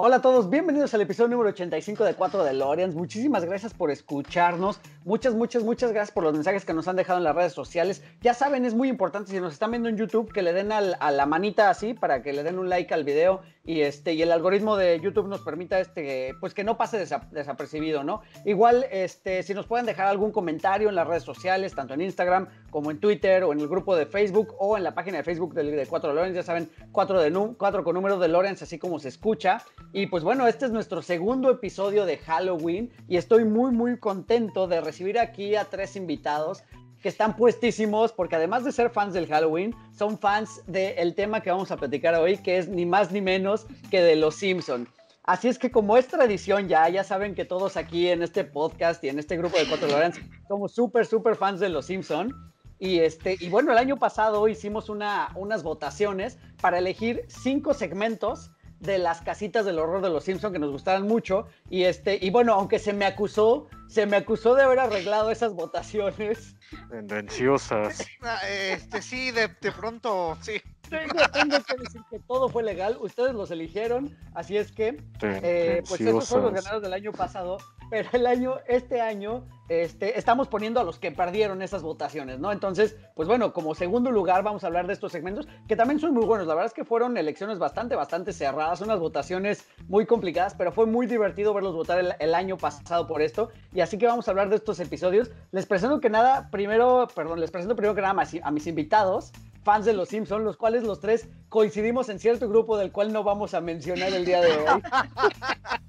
Hola a todos, bienvenidos al episodio número 85 de 4 de Loreans. Muchísimas gracias por escucharnos. Muchas, muchas, muchas gracias por los mensajes que nos han dejado en las redes sociales. Ya saben, es muy importante si nos están viendo en YouTube que le den a la manita así para que le den un like al video y este y el algoritmo de YouTube nos permita este pues que no pase desapercibido, ¿no? Igual este si nos pueden dejar algún comentario en las redes sociales, tanto en Instagram como en Twitter o en el grupo de Facebook o en la página de Facebook de, de 4 de Lorenz, ya saben, 4 de 4 con número de Lorenz, así como se escucha. Y pues bueno, este es nuestro segundo episodio de Halloween y estoy muy muy contento de recibir aquí a tres invitados que están puestísimos porque además de ser fans del Halloween, son fans del tema que vamos a platicar hoy, que es ni más ni menos que de Los Simpson. Así es que como es tradición ya, ya saben que todos aquí en este podcast y en este grupo de Cuatro Lorenz somos súper, súper fans de Los Simpson. Y, este, y bueno, el año pasado hicimos una, unas votaciones para elegir cinco segmentos de las casitas del horror de los Simpson que nos gustaran mucho. Y este y bueno aunque se me acusó se me acusó de haber arreglado esas votaciones. Tendenciosas ah, este sí de, de pronto sí. Tengo, que decir que todo fue legal. Ustedes los eligieron. Así es que eh, pues esos fueron los ganadores del año pasado pero el año, este año, este, estamos poniendo a los que perdieron esas votaciones, ¿no? Entonces, pues bueno, como segundo lugar vamos a hablar de estos segmentos, que también son muy buenos. La verdad es que fueron elecciones bastante, bastante cerradas, unas votaciones muy complicadas, pero fue muy divertido verlos votar el, año pasado por esto. Y así que vamos a hablar de estos episodios. Les presento que nada, primero, perdón, les presento primero que nada a mis invitados fans de los Simpsons, los cuales los tres coincidimos en cierto grupo del cual no vamos a mencionar el día de hoy.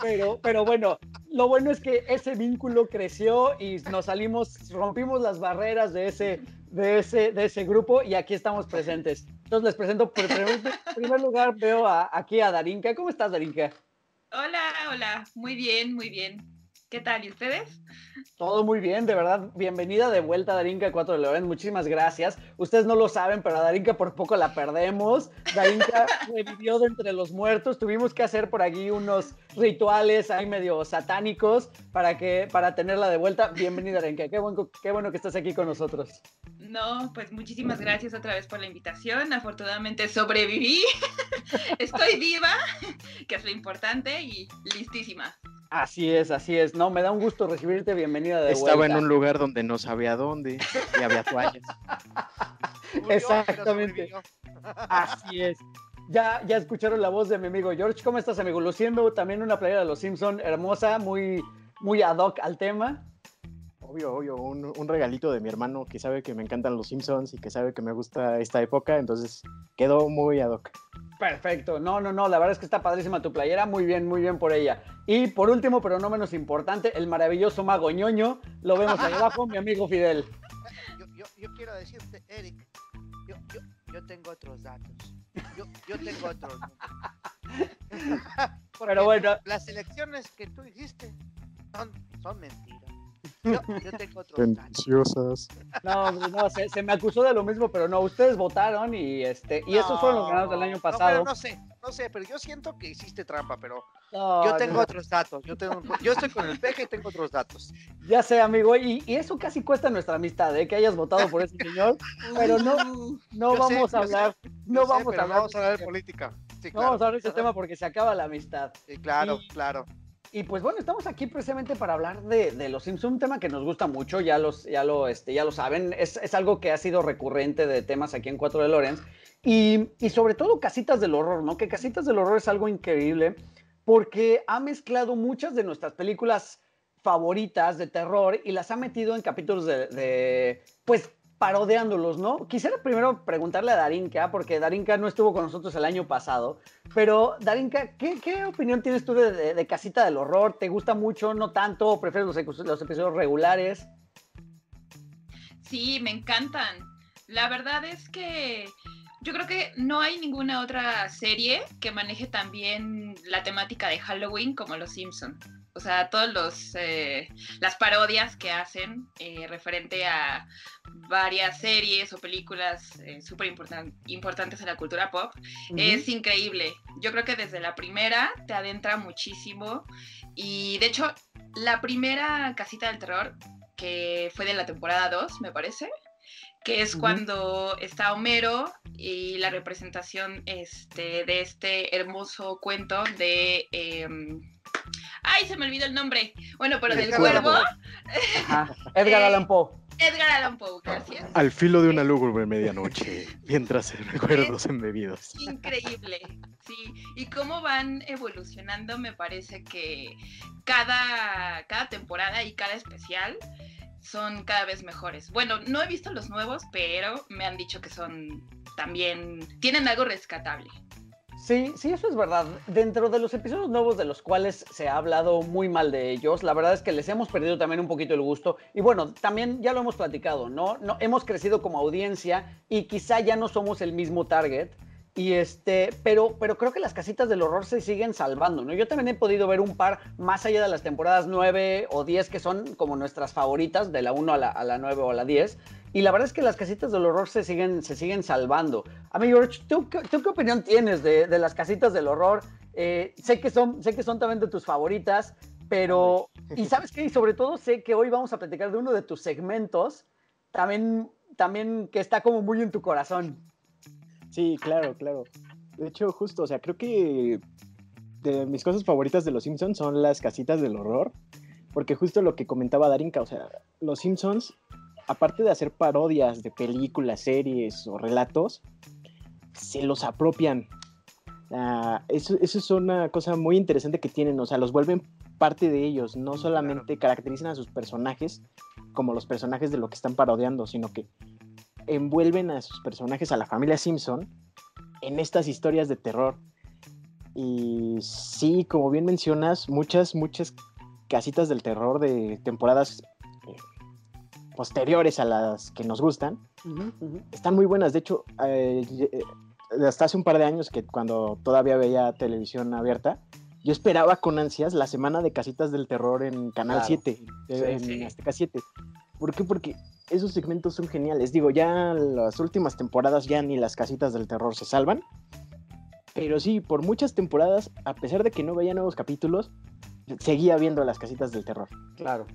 Pero, pero bueno, lo bueno es que ese vínculo creció y nos salimos, rompimos las barreras de ese, de ese, de ese grupo y aquí estamos presentes. Entonces les presento, por primer, primer lugar veo aquí a Darinka. ¿Cómo estás, Darinka? Hola, hola, muy bien, muy bien. ¿Qué tal? ¿Y ustedes? Todo muy bien, de verdad. Bienvenida de vuelta a Darinka 4 de Loren. Muchísimas gracias. Ustedes no lo saben, pero a Darinka por poco la perdemos. Darinka revivió de entre los muertos. Tuvimos que hacer por aquí unos rituales ahí medio satánicos para, que, para tenerla de vuelta. Bienvenida, Darinka. Qué bueno, qué bueno que estás aquí con nosotros. No, pues muchísimas gracias otra vez por la invitación. Afortunadamente sobreviví. Estoy viva, que es lo importante, y listísima. Así es, así es. No, me da un gusto recibirte. Bienvenida de Estaba en un lugar donde no sabía dónde y había toallas. Exactamente. Así es. Ya, ya escucharon la voz de mi amigo George. ¿Cómo estás, amigo? Luciendo también una playera de los Simpson hermosa, muy, muy ad hoc al tema. Obvio, obvio, un, un, regalito de mi hermano que sabe que me encantan los Simpsons y que sabe que me gusta esta época, entonces quedó muy ad hoc. Perfecto, no, no, no, la verdad es que está padrísima tu playera, muy bien, muy bien por ella. Y por último, pero no menos importante, el maravilloso mago ñoño, lo vemos ahí abajo, mi amigo Fidel. Yo, quiero decirte, Eric, yo, tengo otros datos, yo, tengo otros. pero bueno. Las elecciones que tú hiciste son, son mentiras. Yo, tengo otros datos. No, no, se, me acusó de lo mismo, pero no, ustedes votaron y este y esos fueron los ganados del año pasado. No, sé, no sé, pero yo siento que hiciste trampa, pero yo tengo otros datos. Yo, tengo, yo estoy con el peje y tengo otros datos. Ya sé, amigo, y, y eso casi cuesta nuestra amistad, ¿eh? que hayas votado por ese señor, pero no, no vamos a hablar, no vamos a hablar. Vamos a hablar de política. no vamos a hablar de ese tema porque se acaba la amistad. Sí, claro, claro. Y pues bueno, estamos aquí precisamente para hablar de, los Simpsons, un tema que nos gusta mucho, ya, los, ya, lo, este, ya lo saben, es, es, algo que ha sido recurrente de temas aquí en Cuatro de Lorenz, y, y, sobre todo Casitas del Horror, ¿no? Que Casitas del Horror es algo increíble porque ha mezclado muchas de nuestras películas favoritas de terror y las ha metido en capítulos de, de pues parodiándolos, ¿no? Quisiera primero preguntarle a Darinka, porque Darinka no estuvo con nosotros el año pasado, pero Darinka, ¿qué, opinión tienes tú de, Casita del Horror? ¿Te gusta mucho, no tanto, o prefieres los, los episodios regulares? Sí, me encantan. La verdad es que yo creo que no hay ninguna otra serie que maneje también la temática de Halloween como Los Simpson. O sea, todos los eh, las parodias que hacen eh, referente a varias series o películas eh, súper importantes en la cultura pop, es increíble. Yo creo que desde la primera te adentra muchísimo y de hecho la primera casita del terror que fue de la temporada 2, me parece, que es cuando está Homero y la representación este, de este hermoso cuento de... ¡Ay, se me olvidó el nombre! Bueno, pero del cuervo. Edgar Allan Poe. Edgar Allan Poe, gracias. Al filo de una lúgubre medianoche, mientras recuerdos embebidos. Increíble, sí. Y cómo van evolucionando, me parece que cada, cada temporada y cada especial son cada vez mejores. Bueno, no he visto los nuevos, pero me han dicho que son también, tienen algo rescatable. Sí, sí, eso es verdad. Dentro de los episodios nuevos de los cuales se ha hablado muy mal de ellos, la verdad es que les hemos perdido también un poquito el gusto. Y bueno, también ya lo hemos platicado, ¿no? no hemos crecido como audiencia y quizá ya no somos el mismo target. Y este, pero, pero creo que las casitas del horror se siguen salvando, ¿no? Yo también he podido ver un par más allá de las temporadas 9 o 10 que son como nuestras favoritas, de la 1 a la, a la 9 o a la 10. Y la verdad es que las casitas del horror se siguen, se siguen salvando. A mí, George, ¿tú, ¿tú qué opinión tienes de, de las casitas del horror? Eh, sé, que son, sé que son también de tus favoritas, pero... Y sabes qué, y sobre todo sé que hoy vamos a platicar de uno de tus segmentos, también, también que está como muy en tu corazón. Sí, claro, claro. De hecho, justo, o sea, creo que de mis cosas favoritas de Los Simpsons son las casitas del horror, porque justo lo que comentaba Darinka, o sea, Los Simpsons, aparte de hacer parodias de películas, series o relatos, se los apropian. eso, eso, es una cosa muy interesante que tienen, o sea, los vuelven parte de ellos, no solamente caracterizan a sus personajes como los personajes de lo que están parodiando, sino que envuelven a sus personajes, a la familia Simpson, en estas historias de terror. Y sí, como bien mencionas, muchas, muchas casitas del terror de temporadas posteriores a las que nos gustan están muy buenas. De hecho, eh, eh, hasta hace un par de años que cuando todavía veía televisión abierta, yo esperaba con ansias la semana de casitas del terror en Canal 7, en Azteca 7. ¿Por qué? Porque esos segmentos son geniales. Digo, ya las últimas temporadas ya ni las casitas del terror se salvan. Pero sí, por muchas temporadas, a pesar de que no veía nuevos capítulos, seguía viendo las casitas del terror. Claro.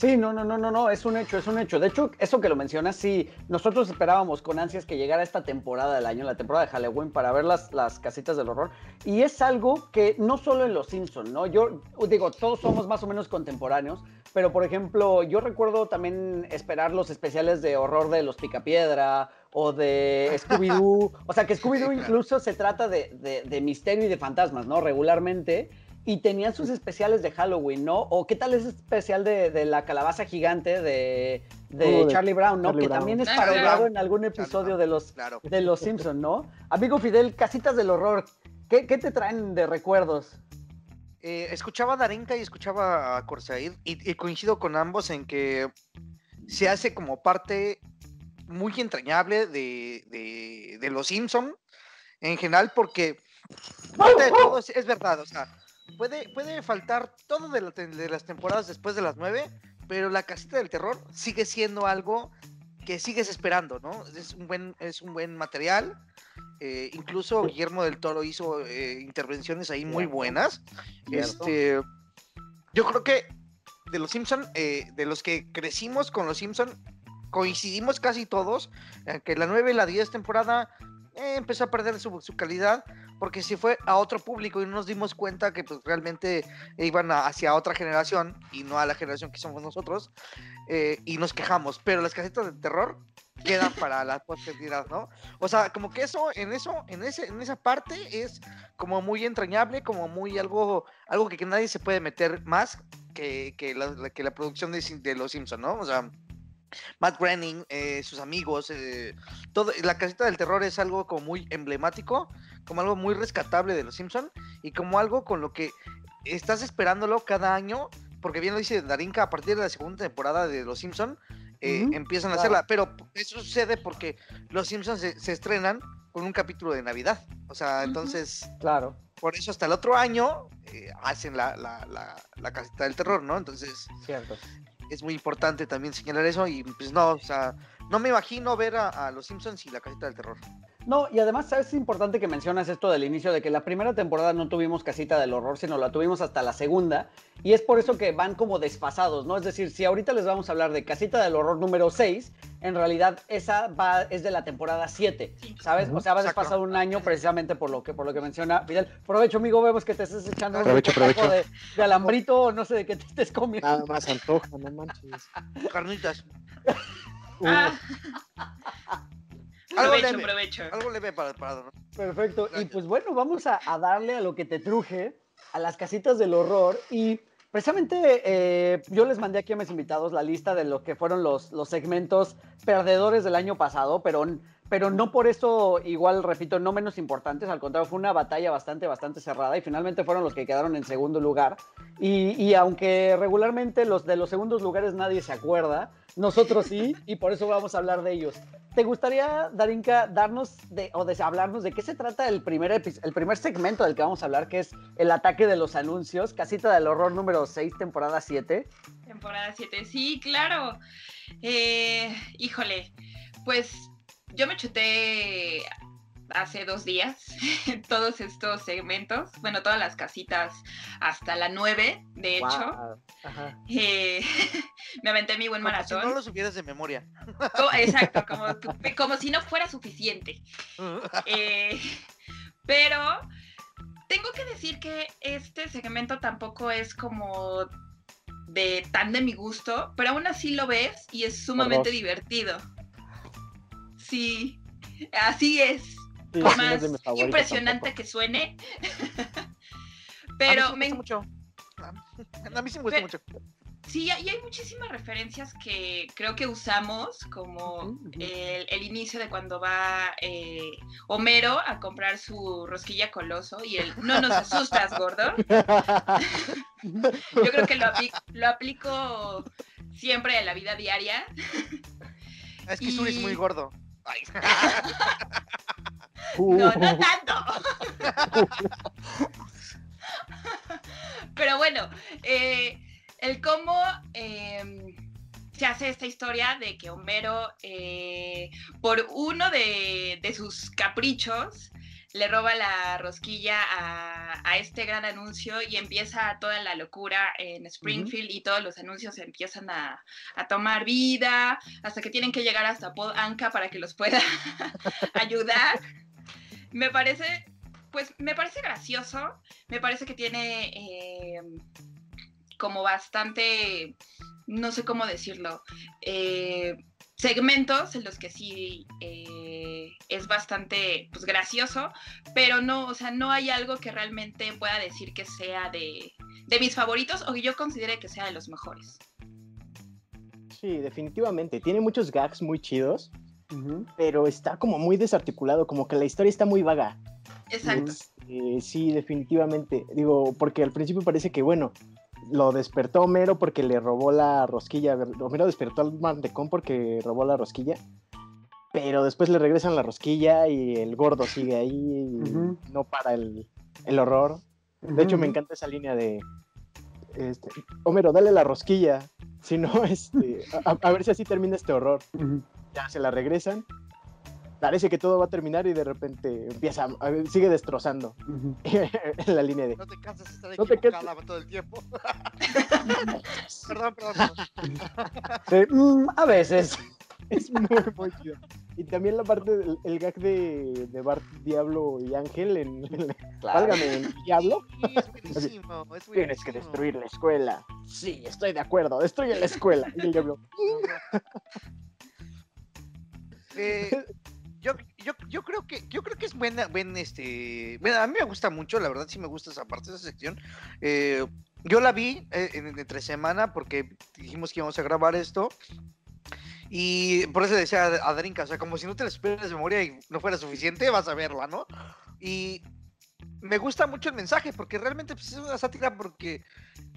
Sí, no, no, no, no, no, es un hecho, es un hecho. De hecho, eso que lo mencionas, sí, nosotros esperábamos con ansias que llegara esta temporada del año, la temporada de Halloween, para ver las, las casitas del horror. Y es algo que no solo en Los Simpsons, ¿no? Yo digo, todos somos más o menos contemporáneos, pero por ejemplo, yo recuerdo también esperar los especiales de horror de Los Picapiedra o de Scooby-Doo. o sea, que Scooby-Doo incluso se trata de, de, de misterio y de fantasmas, ¿no? Regularmente y tenían sus especiales de Halloween, ¿no? O qué tal ese especial de, la calabaza gigante de, de Charlie Brown, ¿no? que también es parodiado en algún episodio de los de los Simpson, ¿no? Amigo Fidel, casitas del horror, ¿qué, te traen de recuerdos? Eh, escuchaba a Darinka y escuchaba a Corsair y, coincido con ambos en que se hace como parte muy entrañable de, de los Simpson en general porque de todo es verdad, o sea, puede, puede faltar todo de, las temporadas después de las nueve, pero la casita del terror sigue siendo algo que sigues esperando, ¿no? Es un buen, es un buen material. Eh, incluso Guillermo del Toro hizo eh, intervenciones ahí muy buenas. Este, yo creo que de los Simpson, eh, de los que crecimos con los Simpson, coincidimos casi todos, que la 9 y la 10 temporada empezó a perder su, su, calidad, porque si fue a otro público y no nos dimos cuenta que pues, realmente iban hacia otra generación y no a la generación que somos nosotros, eh, y nos quejamos, pero las casetas de terror quedan para la posteridad, ¿no? O sea, como que eso, en eso, en ese, en esa parte es como muy entrañable, como muy algo, algo que, nadie se puede meter más que, que, la, que la producción de, de Los Simpsons, ¿no? O sea, Matt Groening, eh, sus amigos, eh, todo, la casita del terror es algo como muy emblemático, como algo muy rescatable de los Simpson y como algo con lo que estás esperándolo cada año, porque bien lo dice Darinka, a partir de la segunda temporada de los Simpson eh, empiezan a hacerla, pero eso sucede porque los Simpsons se, estrenan con un capítulo de Navidad, o sea, entonces, claro. Por eso hasta el otro año hacen la, la, la, casita del terror, ¿no? Entonces, Cierto es muy importante también señalar eso y pues no, o sea, no me imagino ver a, los Simpsons y la casita del terror. No, y además, ¿sabes? Es importante que mencionas esto del inicio, de que la primera temporada no tuvimos casita del horror, sino la tuvimos hasta la segunda, y es por eso que van como desfasados, ¿no? Es decir, si ahorita les vamos a hablar de casita del horror número 6, en realidad esa va, es de la temporada 7, ¿sabes? O sea, va desfasado un año precisamente por lo que, por lo que menciona Fidel. Provecho, amigo, vemos que te estás echando aprovecho, un De, de, alambrito o no sé de qué te estés comiendo. Nada más antoja, no manches. Carnitas. Ah. Algo leve, Algo leve para, para... Perfecto. Y pues bueno, vamos a, darle a lo que te truje, a las casitas del horror. Y precisamente eh, yo les mandé aquí a mis invitados la lista de lo que fueron los, los segmentos perdedores del año pasado, pero pero no por eso, igual repito, no menos importantes, al contrario, fue una batalla bastante, bastante cerrada y finalmente fueron los que quedaron en segundo lugar. Y, y, aunque regularmente los de los segundos lugares nadie se acuerda, nosotros sí, y por eso vamos a hablar de ellos. ¿Te gustaría, Darinka, darnos de, o de, hablarnos de qué se trata el primer, el primer segmento del que vamos a hablar, que es el ataque de los anuncios, Casita del Horror número 6, temporada 7? Temporada 7, sí, claro. Eh, híjole, pues yo me chuté hace dos días todos estos segmentos, bueno, todas las casitas hasta la 9, de hecho. Eh, me aventé mi buen maratón. Si no lo supieras de memoria. exacto, como, como, si no fuera suficiente. Eh, pero tengo que decir que este segmento tampoco es como de tan de mi gusto, pero aún así lo ves y es sumamente divertido. Sí, así es más impresionante que suene. Pero me, mucho. A mí sí me gusta mucho. Sí, y hay muchísimas referencias que creo que usamos, como el, inicio de cuando va eh, Homero a comprar su rosquilla coloso y el no nos asustas, gordo. Yo creo que lo, lo aplico siempre en la vida diaria. Es que y... es muy gordo. No, no tanto. Pero bueno, eh, el cómo em, se hace esta historia de que Homero, eh, por uno de, sus caprichos, le roba la rosquilla a, este gran anuncio y empieza toda la locura en Springfield y todos los anuncios empiezan a, tomar vida hasta que tienen que llegar hasta Paul Anka para que los pueda ayudar. Me parece, pues me parece gracioso, me parece que tiene eh, como bastante, no sé cómo decirlo, eh, segmentos en los que sí eh, es bastante pues, gracioso, pero no, o sea, no hay algo que realmente pueda decir que sea de, de mis favoritos o que yo considere que sea de los mejores. Sí, definitivamente. Tiene muchos gags muy chidos pero está como muy desarticulado, como que la historia está muy vaga. Exacto. Este, sí, definitivamente. Digo, porque al principio parece que, bueno, lo despertó Homero porque le robó la rosquilla. Homero despertó al mantecón porque robó la rosquilla. Pero después le regresan la rosquilla y el gordo sigue ahí y no para el, horror. De hecho, me encanta esa línea de. Este, Homero, dale la rosquilla. Si no, este, a, ver si así termina este horror ya se la regresan. Parece que todo va a terminar y de repente empieza, a, sigue destrozando en la línea de. No te cansas de estar no equivocada todo el tiempo. perdón, perdón. Mm, a veces. Es muy, muy chido. Y también la parte del gag de, de Bart Diablo y Ángel en, Válgame, en Diablo. Tienes que destruir la escuela. Sí, estoy de acuerdo, destruye la escuela. Y el Diablo. Eh, yo, yo, yo, creo que yo creo que es buena, buen este, bueno, a mí me gusta mucho, la verdad sí me gusta esa parte, esa sección. Eh, yo la vi eh, en, entre semana porque dijimos que íbamos a grabar esto. Y por eso decía a Darinka, o sea, como si no te la esperas de memoria y no fuera suficiente, vas a verla, ¿no? Y me gusta mucho el mensaje porque realmente pues, es una sátira porque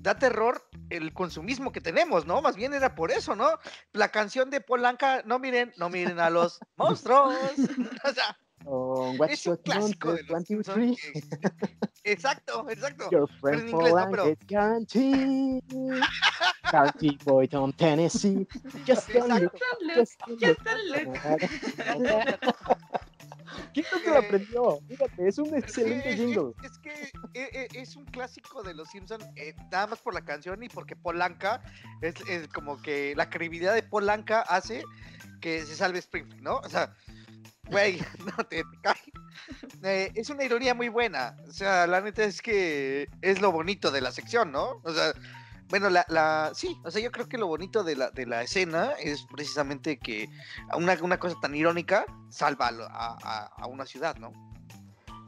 da terror el consumismo que tenemos, ¿no? Más bien era por eso, ¿no? La canción de Polanca, no miren, no miren a los monstruos. o sea, es un clásico de los. Exacto, exacto. Your friend Polanca no, pero... guaranteed. Boy from Tennessee. Just a look. Just a look. ¿Quién no te lo aprendió? Fíjate, es un excelente jingle. Es, que eh, eh, es un clásico de los Simpsons, eh, nada más por la canción y porque Polanca es, es, como que la credibilidad de Polanca hace que se salve Springfield, ¿no? O sea, güey, no te, cae. es una ironía muy buena. O sea, la neta es que es lo bonito de la sección, ¿no? O sea, bueno, la, la, sí, o sea, yo creo que lo bonito de la, de la escena es precisamente que una, una cosa tan irónica salva a, a, una ciudad, ¿no?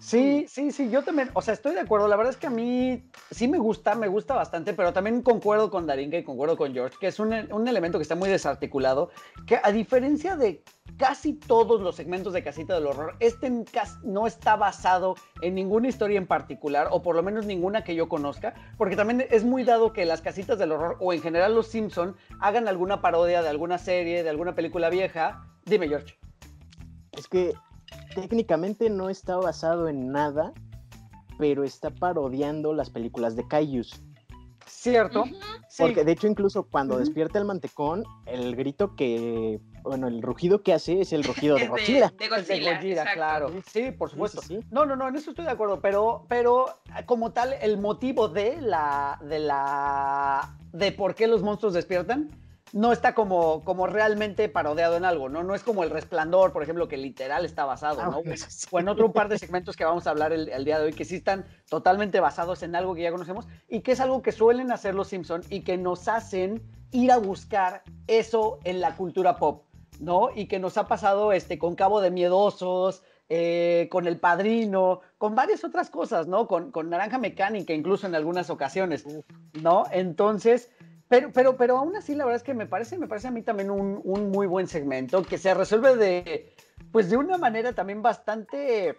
Sí, sí, sí, yo también, o sea, estoy de acuerdo. La verdad es que a mí sí me gusta, me gusta bastante, pero también concuerdo con Darinka y concuerdo con George, que es un, un elemento que está muy desarticulado, que a diferencia de casi todos los segmentos de Casita del Horror, este no está basado en ninguna historia en particular, o por lo menos ninguna que yo conozca, porque también es muy dado que las Casitas del Horror, o en general los Simpson, hagan alguna parodia de alguna serie, de alguna película vieja. Dime, George. Es que técnicamente no está basado en nada, pero está parodiando las películas de Kaijus. Cierto. Porque de hecho incluso cuando despierta el mantecón, el grito que, bueno, el rugido que hace es el rugido de Godzilla. De, Godzilla, claro. Sí, por supuesto. No, no, no, en eso estoy de acuerdo, pero, pero como tal, el motivo de la, de la, de por qué los monstruos despiertan no está como, como realmente parodiado en algo, ¿no? No es como El Resplandor, por ejemplo, que literal está basado, ah, ¿no? O en otro par de segmentos que vamos a hablar el, día de hoy, que sí están totalmente basados en algo que ya conocemos y que es algo que suelen hacer los Simpsons y que nos hacen ir a buscar eso en la cultura pop, ¿no? Y que nos ha pasado este, con Cabo de Miedosos, eh, con El Padrino, con varias otras cosas, ¿no? Con, con Naranja Mecánica, incluso en algunas ocasiones, ¿no? Entonces pero, pero, pero aún así, la verdad es que me parece, me parece a mí también un, un, muy buen segmento que se resuelve de, pues de una manera también bastante,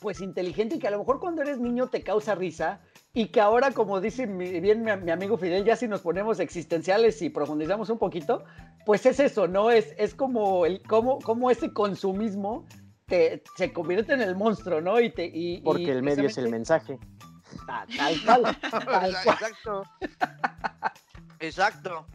pues inteligente y que a lo mejor cuando eres niño te causa risa y que ahora, como dice bien mi, amigo Fidel, ya si nos ponemos existenciales y profundizamos un poquito, pues es eso, ¿no? Es, es como, el, como, como ese consumismo te, se convierte en el monstruo, ¿no? Y te, y, Porque el medio es el mensaje. Tal, tal, tal, Exacto. Exacto,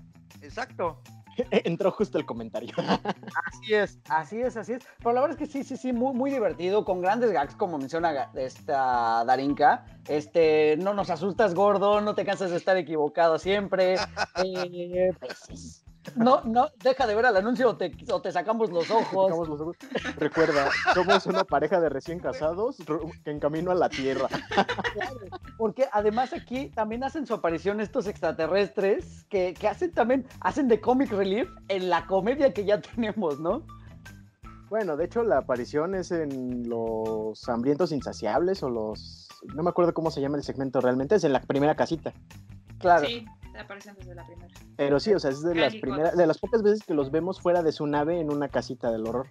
exacto. Entró justo el comentario. Así es, así es, así es. Pero la verdad es que sí, sí, sí, muy, muy divertido, con grandes gags, como menciona esta Darinka. Este, no nos asustas, gordo, no te cansas de estar equivocado siempre. Eh, pues, no, no, deja de ver el anuncio o te, sacamos los ojos. Recuerda, somos una pareja de recién casados que en camino a la Tierra. porque además aquí también hacen su aparición estos extraterrestres que, hacen también, hacen de comic relief en la comedia que ya tenemos, ¿no? Bueno, de hecho la aparición es en los hambrientos insaciables o los... No me acuerdo cómo se llama el segmento realmente, es en la primera casita. Claro. Sí aparecen desde la primera. Pero sí, o sea, es de las primeras, de las pocas veces que los vemos fuera de su nave en una casita del horror.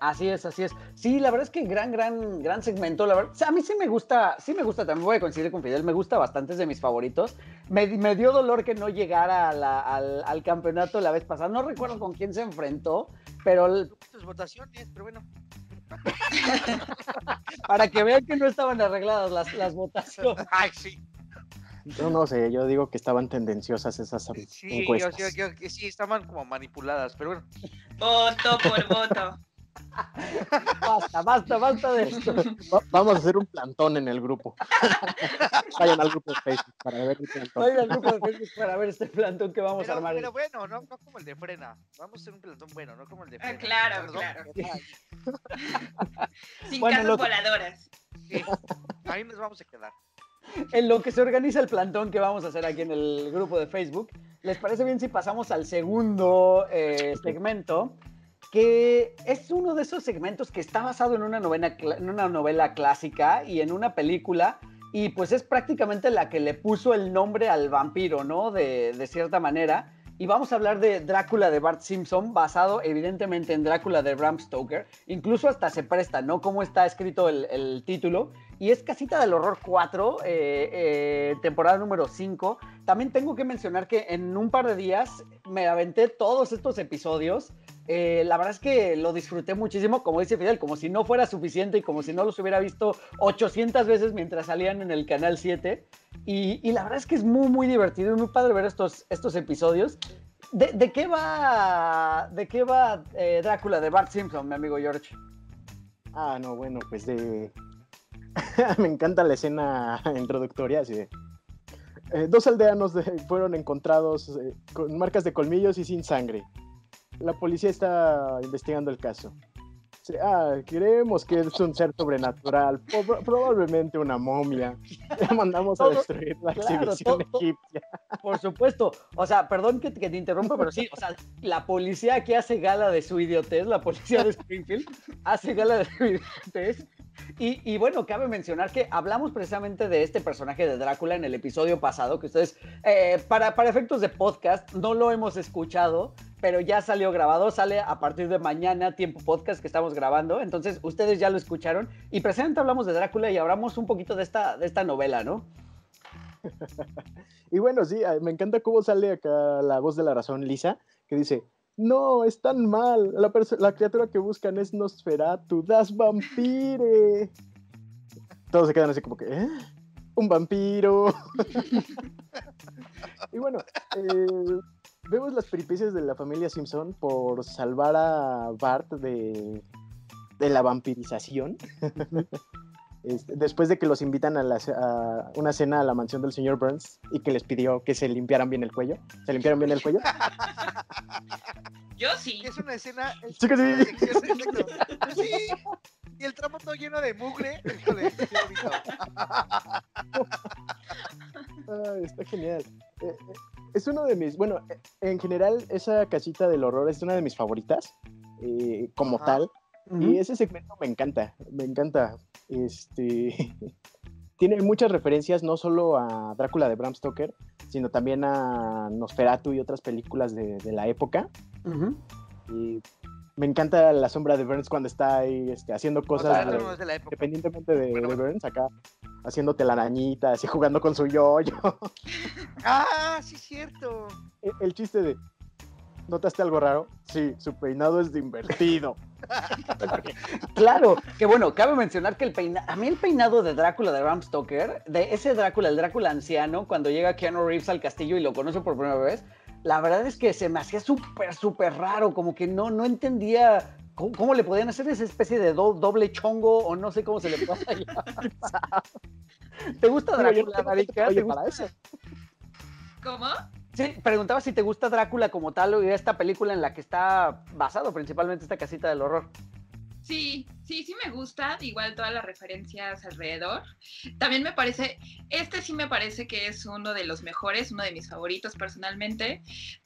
Así es, así es. Sí, la verdad es que gran, gran, gran segmento. La verdad, a mí sí me gusta, sí me gusta, también voy a coincidir con Fidel, me gusta bastante, es de mis favoritos. Me, me dio dolor que no llegara al, al, campeonato la vez pasada. No recuerdo con quién se enfrentó, pero... El... votaciones, pero bueno. Para que vean que no estaban arregladas las, las votaciones. Ay, sí. Yo no sé, yo digo que estaban tendenciosas esas sí, encuestas. sí, estaban como manipuladas, pero bueno. Voto por voto. basta, basta, basta de esto. vamos a hacer un plantón en el grupo. Vayan al grupo de Facebook para ver el plantón. Vayan al grupo de Facebook para ver este plantón que vamos a armar. Pero bueno, no, no como el de frena. Vamos a hacer un plantón bueno, no como el de ah, frena. claro, claro. Sin casas voladoras. ahí nos vamos a quedar en lo que se organiza el plantón que vamos a hacer aquí en el grupo de Facebook, ¿les parece bien si pasamos al segundo eh, segmento? Que es uno de esos segmentos que está basado en una, novela, clásica y en una película, y pues es prácticamente la que le puso el nombre al vampiro, ¿no? De, de cierta manera. Y vamos a hablar de Drácula de Bart Simpson, basado evidentemente en Drácula de Bram Stoker. Incluso hasta se presta, ¿no? Cómo está escrito el, título. Y es Casita del Horror 4, eh, eh, temporada número 5. También tengo que mencionar que en un par de días me aventé todos estos episodios Eh, la verdad es que lo disfruté muchísimo, como dice Fidel, como si no fuera suficiente y como si no los hubiera visto 800 veces mientras salían en el canal 7. Y, la verdad es que es muy, muy divertido y muy padre ver estos, estos episodios. ¿De, qué va, de qué va eh, Drácula de Bart Simpson, mi amigo George? Ah, no, bueno, pues de... Me encanta la escena introductoria, así de... Eh, dos aldeanos fueron encontrados eh, con marcas de colmillos y sin sangre. La policía está investigando el caso. Ah, creemos que es un ser sobrenatural, probablemente una momia. Le mandamos a destruir la exhibición egipcia. Por supuesto. O sea, perdón que, te interrumpa, pero sí, o sea, la policía que hace gala de su idiotez, la policía de Springfield, hace gala de su idiotez. Y, bueno, cabe mencionar que hablamos precisamente de este personaje de Drácula en el episodio pasado, que ustedes, eh, para, para efectos de podcast, no lo hemos escuchado, pero ya salió grabado, sale a partir de mañana, tiempo podcast que estamos grabando, entonces ustedes ya lo escucharon y precisamente hablamos de Drácula y hablamos un poquito de esta, de esta novela, ¿no? y bueno, sí, me encanta cómo sale acá la voz de la razón, Lisa, que dice, no, es tan mal, la, criatura que buscan es Nosferatu, das vampire. Todos se quedan así como que, ¿eh? Un vampiro. y bueno, eh, vemos las peripecias de la familia Simpson por salvar a Bart de, la vampirización. Este, después de que los invitan a, una cena a la mansión del señor Burns y que les pidió que se limpiaran bien el cuello. ¿Se limpiaron bien el cuello? Yo sí. Es una escena. Sí, sí. sí. Y el tramo todo lleno de mugre. está genial. Eh, eh, es uno de mis, bueno, en general esa casita del horror es una de mis favoritas, eh, como tal. Y ese segmento me encanta, me encanta. Este tiene muchas referencias no solo a Drácula de Bram Stoker, sino también a Nosferatu y otras películas de, la época. Y me encanta la sombra de Burns cuando está ahí este, haciendo cosas, independientemente de, Burns, acá haciéndote la arañita, así jugando con su yoyo. -yo. ah, sí, cierto. El, el, chiste de, ¿notaste algo raro? Sí, su peinado es de invertido. claro, que bueno, cabe mencionar que el peinado, a mí el peinado de Drácula de Bram Stoker, de ese Drácula, el Drácula anciano, cuando llega Keanu Reeves al castillo y lo conoce por primera vez, la verdad es que se me hacía súper, súper raro, como que no, no entendía cómo, le podían hacer esa especie de doble chongo o no sé cómo se le pasa ¿Te gusta Drácula, Marica? ¿Te gusta? eso? ¿Cómo? Sí, preguntaba si te gusta Drácula como tal y esta película en la que está basado principalmente esta casita del horror. Sí, sí, sí me gusta, igual todas las referencias alrededor. También me parece, este sí me parece que es uno de los mejores, uno de mis favoritos personalmente.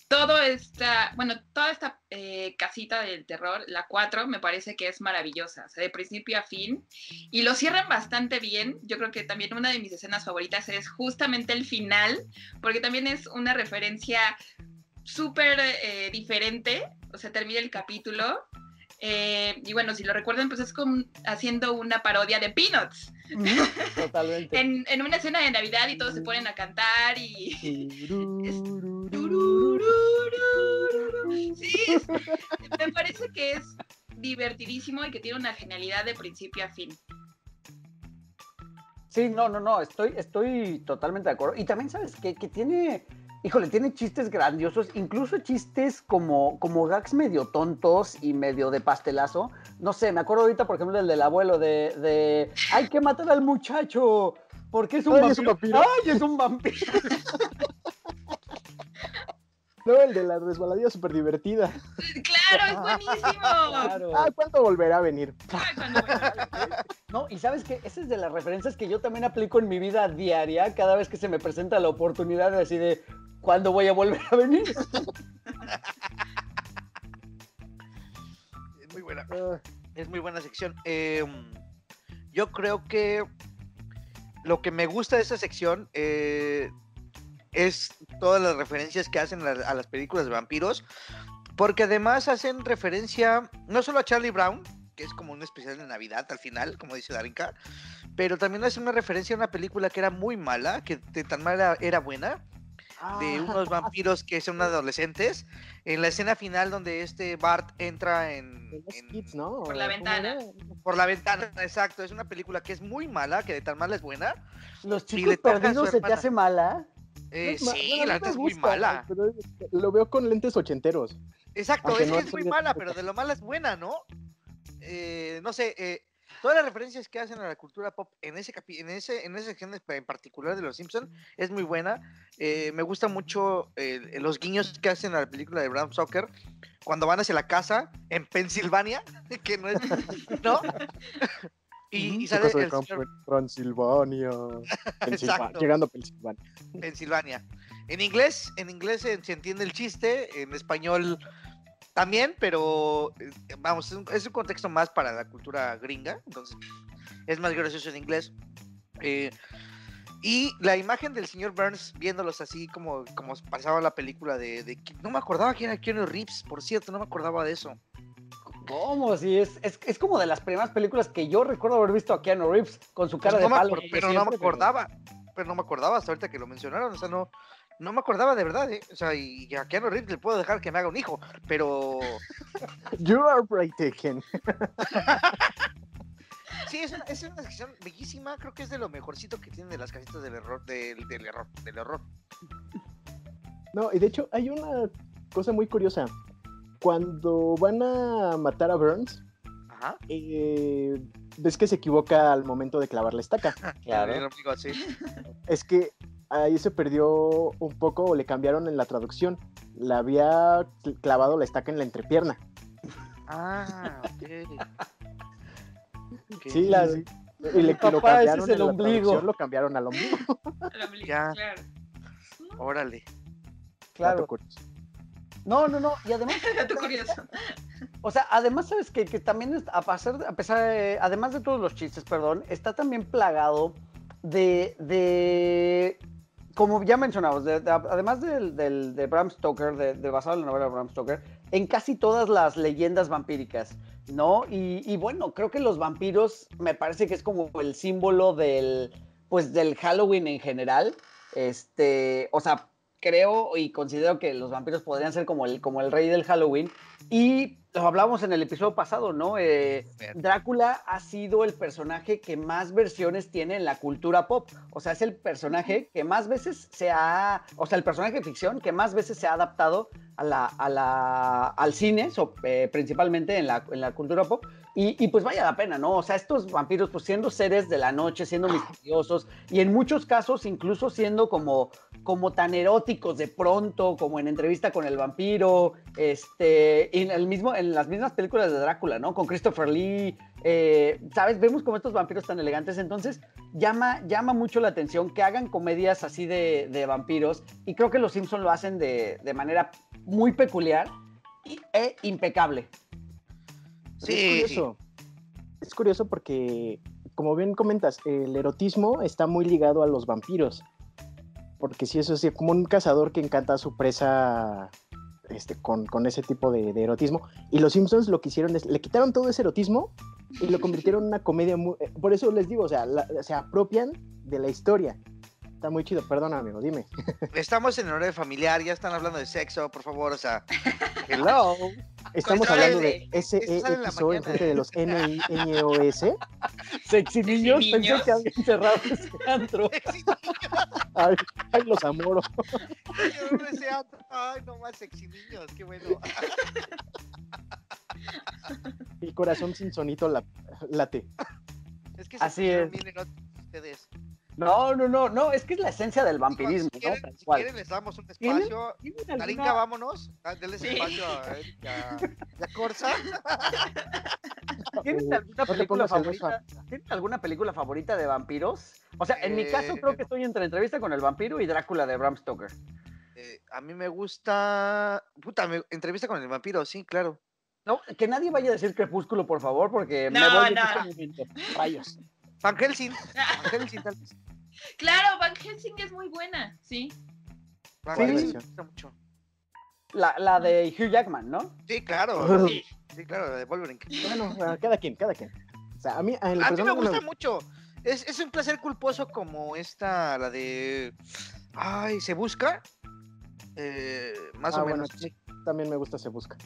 Todo esta, bueno, toda esta eh, casita del terror, la 4, me parece que es maravillosa, o sea, de principio a fin. Y lo cierran bastante bien. Yo creo que también una de mis escenas favoritas es justamente el final, porque también es una referencia súper eh, diferente. O sea, termina el capítulo eh, y bueno, si lo recuerdan, pues es como haciendo una parodia de Peanuts. Totalmente. en, una escena de Navidad y todos se ponen a cantar y. sí, me parece que es divertidísimo y que tiene una genialidad de principio a fin. Sí, no, no, no, estoy, estoy totalmente de acuerdo. Y también sabes que, que tiene híjole, tiene chistes grandiosos, incluso chistes como, como gags medio tontos y medio de pastelazo. No sé, me acuerdo ahorita, por ejemplo, el del abuelo de, de hay que matar al muchacho, porque es un, Ay, Es un vampiro. ¡Ay, es un vampiro! No, el de la resbaladilla súper divertida. Claro, es buenísimo. Ah, ¿cuándo volverá a venir? No, y sabes que esa es de las referencias que yo también aplico en mi vida diaria, cada vez que se me presenta la oportunidad de así de, ¿Cuándo voy a volver a venir? es muy buena. Ah. Es muy buena sección. Em, yo creo que lo que me gusta de esta sección eh, es todas las referencias que hacen a las películas de vampiros, porque además hacen referencia no solo a Charlie Brown, que es como un especial de Navidad al final, como dice Darinka, pero también hace una referencia a una película que era muy mala, que de tan mala era buena, de Ah. unos vampiros que son adolescentes. En la escena final donde este Bart entra en, en- kids, ¿no? Por la ¿Cómo ventana. por la ventana, exacto. Es una película que es muy mala, que de tan mala es buena. Los chicos perdidos se te hace mala. Eh, sí, bueno, la neta es muy mala. Pero lo veo con lentes ochenteros. Exacto, es no que es muy mala, pero de lo mala es buena, ¿no? Eh, no sé, eh, todas las referencias que hacen a la cultura pop en ese capi- en ese en esa sección en particular de Los Simpson es muy buena. Eh, me gusta mucho eh, los guiños que hacen a la película de Bram Stoker cuando van hacia la casa en Pensilvania, que no es, ¿no? Y, y sale el señor Transilvania. Exacto. Llegando a Pensilvania. Pensilvania. En inglés, en inglés se entiende el chiste, en español también, pero eh, vamos, es un, es un contexto más para la cultura gringa, entonces es más gracioso en inglés. Eh, y la imagen del señor Burns viéndolos así como, como pasaba la película de, de- No me acordaba que era Keanu Reeves, por cierto, no me acordaba de eso. ¿Cómo? Sí, es, es, es como de las primeras películas que yo recuerdo haber visto a Keanu Reeves con su cara Pues no de palo. pero no me siempre, pero- acordaba, pero no me acordaba hasta ahorita que lo mencionaron, o sea, no, no me acordaba de verdad, ¿eh? O sea, y a Keanu Reeves le puedo dejar que me haga un hijo, pero You are breathtaking. sí, es una, es una descripción bellísima, creo que es de lo mejorcito que tienen de las casitas del error, del, del error, del error. No, y de hecho hay una cosa muy curiosa. Cuando van a matar a Burns, Ajá. eh, ves que se equivoca al momento de clavar la estaca. Claro. Es que ahí se perdió un poco o le cambiaron en la traducción. Le había cl- clavado la estaca en la entrepierna. Ah, ok. Sí, La-. Y le, Papá, lo ese cambiaron es el en la ombligo. traducción, lo cambiaron al ombligo. El ombligo, Ya. claro. Órale. Claro. No, no, no. Y además, Dato curioso. o sea, además, ¿sabes qué? Que también, a pesar, de- a pesar de- además de todos los chistes, perdón, está también plagado de, de como ya mencionamos, de- de- además del, de Bram Stoker, de, basado en la novela de Bram Stoker, en casi todas las leyendas vampíricas, ¿no? Y, y bueno, creo que los vampiros me parece que es como el símbolo del, pues, del Halloween en general. Este, o sea, creo y considero que los vampiros podrían ser como el, como el rey del Halloween. Y lo hablábamos en el episodio pasado, ¿no? Eh. Drácula ha sido el personaje que más versiones tiene en la cultura pop. O sea, es el personaje que más veces se ha, o sea, el personaje de ficción que más veces se ha adaptado a la, a la, al cine, so- eh, principalmente en la, en la cultura pop. Y, y pues vaya la pena, ¿no? O sea, estos vampiros, pues siendo seres de la noche, siendo misteriosos y en muchos casos incluso siendo como, como tan eróticos de pronto, como en entrevista con el vampiro, este, en, el mismo, en las mismas películas de Drácula, ¿no? Con Christopher Lee, eh, ¿sabes? Vemos como estos vampiros tan elegantes, entonces llama, llama mucho la atención que hagan comedias así de, de vampiros y creo que los Simpson lo hacen de, de manera muy peculiar e impecable. Sí, es sí. curioso. Es curioso porque, como bien comentas, el erotismo está muy ligado a los vampiros. Porque si eso es como un cazador que encanta a su presa este, con, con ese tipo de, de erotismo. Y los Simpsons lo que hicieron es, le quitaron todo ese erotismo y lo convirtieron en una comedia muy... eh, Por eso les digo, o sea, la- se apropian de la historia. Está muy chido, perdona amigo, dime. Estamos en horario familiar, ya están hablando de sexo, por favor, o sea. Hello. Estamos hablando de en SEXO en mañana. frente de los N-I-N-O-S. Sexy niños, pensé que habían cerrado ese antro. Ay, ay, los amoro. Yo no sé, Ay, no más sexy niños, qué bueno. Mi corazón sin sonito la- late. Es que se Así es. bien eróticos ustedes. No, no, no, no, es que es la esencia del vampirismo, si ¿no? quieren, Tal si quieren les damos un ¿Tienen- espacio. ¿Tienen alguna- Tarinka, vámonos. Ah, Denles Sí. espacio a Eric y a, y a Corsa. ¿Tienen alguna No te película favorita? ¿Tienen alguna película favorita de vampiros? O sea, en mi caso creo que Eh, estoy entre entrevista con el vampiro y Drácula de Bram Stoker. Eh, a mí me gusta. Puta, me- entrevista con el vampiro, sí, claro. No, que nadie vaya a decir Crepúsculo, por favor, porque me No, voy en no. este momento. Rayos. Van Helsing. Van Helsing, tal vez. Claro, Van Helsing es muy buena, sí. Van Sí. Helsing me gusta mucho. La, la de Hugh Jackman, ¿no? Sí, claro. Sí. Sí, claro, la de Wolverine. Bueno, cada quien, cada quien. O sea, a mí, en lo A mí me gusta mucho. Es, es un placer culposo como esta, la de. Ay, se busca. eh, más Ah, o bueno, menos. sí, también me gusta Se Busca.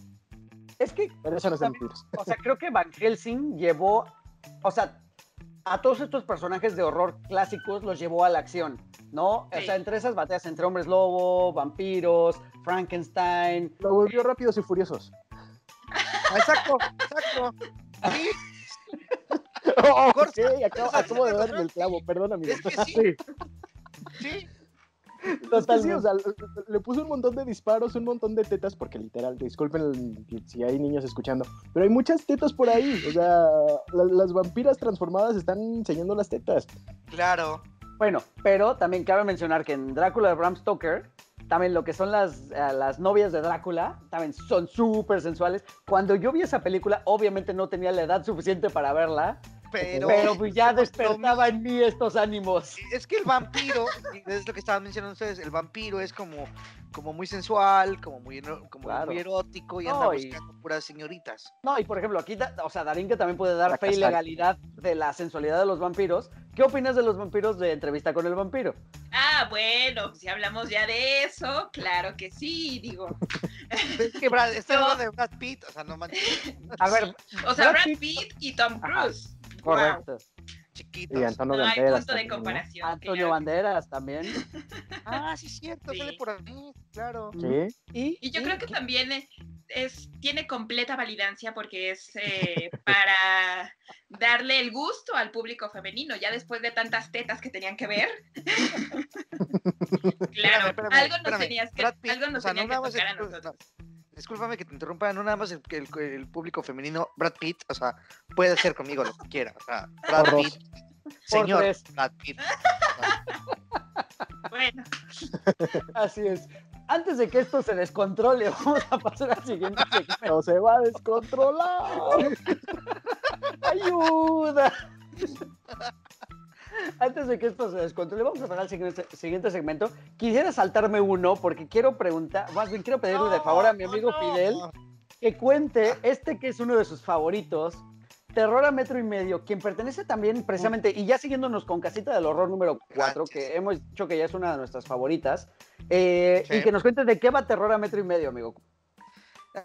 Es que, Pero eso no es de También- vampiros. o sea, creo que Van Helsing llevó, o sea, a todos estos personajes de horror clásicos los llevó a la acción, ¿no? O sea, entre esas batallas entre hombres lobo, vampiros, Frankenstein. Lo volvió rápidos y furiosos. Exacto, exacto. Sí, Oh, Corta. ok, acabo, acabo de darle el clavo, es que sí, Sí, sí. Que sí, totalmente. o sea, le, puso un montón de disparos, un montón de tetas, porque literal, disculpen si hay niños escuchando, pero hay muchas tetas por ahí. O sea, la- las vampiras transformadas están enseñando las tetas. Claro. Bueno, pero también cabe mencionar que en Drácula de Bram Stoker, también lo que son las, eh, las novias de Drácula, también son súper sensuales. Cuando yo vi esa película, obviamente no tenía la edad suficiente para verla, Pero, pero pues ya despertaba en mí estos ánimos. es que el vampiro, es lo que estaban mencionando ustedes, el vampiro es como, como muy sensual, como muy, como Claro. muy erótico y No, anda y- buscando puras señoritas. No, y por ejemplo, aquí, da- o sea, Darín que también puede dar fe y legalidad de la sensualidad de los vampiros. ¿Qué opinas de los vampiros de entrevista con el vampiro? Ah, bueno, si hablamos ya de eso, claro que sí, digo. Es que Brad, estoy No. de Brad Pitt, o sea, no manches, A ver, O sea, Brad Brad Pitt y Tom Ajá, Cruise. correcto. Chiquitos. Y Antonio No hay Banderas punto de comparación. Antonio Banderas también. Ah, sí, es cierto, Sí. sale por ahí, claro. Sí. Y, Y yo creo que también es, es- tiene completa validancia porque es eh, para darle el gusto al público femenino, ya después de tantas tetas que tenían que ver. claro, espérame, algo nos espérame. tenías que, Brad Pitt, algo nos o sea, tenía no que tocar a nosotros. Discúlpame que te interrumpa, no nada más el, el- el público femenino, Brad Pitt, o sea, puede hacer conmigo lo que quiera. O sea, Brad Por Pitt, señor. Brad Pitt. Bueno, así es. Antes de que esto se descontrole, vamos a pasar al siguiente segmento. Pero se va a descontrolar. ¡Ayuda! Antes de que esto se descontrole, vamos a pasar al siguiente, siguiente segmento. Quisiera saltarme uno porque quiero preguntar, más bien quiero pedirle de favor a mi amigo. Fidel que cuente este que es uno de sus favoritos, Terror a Metro y Medio, quien pertenece también precisamente, y ya siguiéndonos con Casita del Horror número 4, Gracias. que hemos dicho que ya es una de nuestras favoritas, eh, Sí. y que nos cuente de qué va Terror a Metro y Medio, amigo.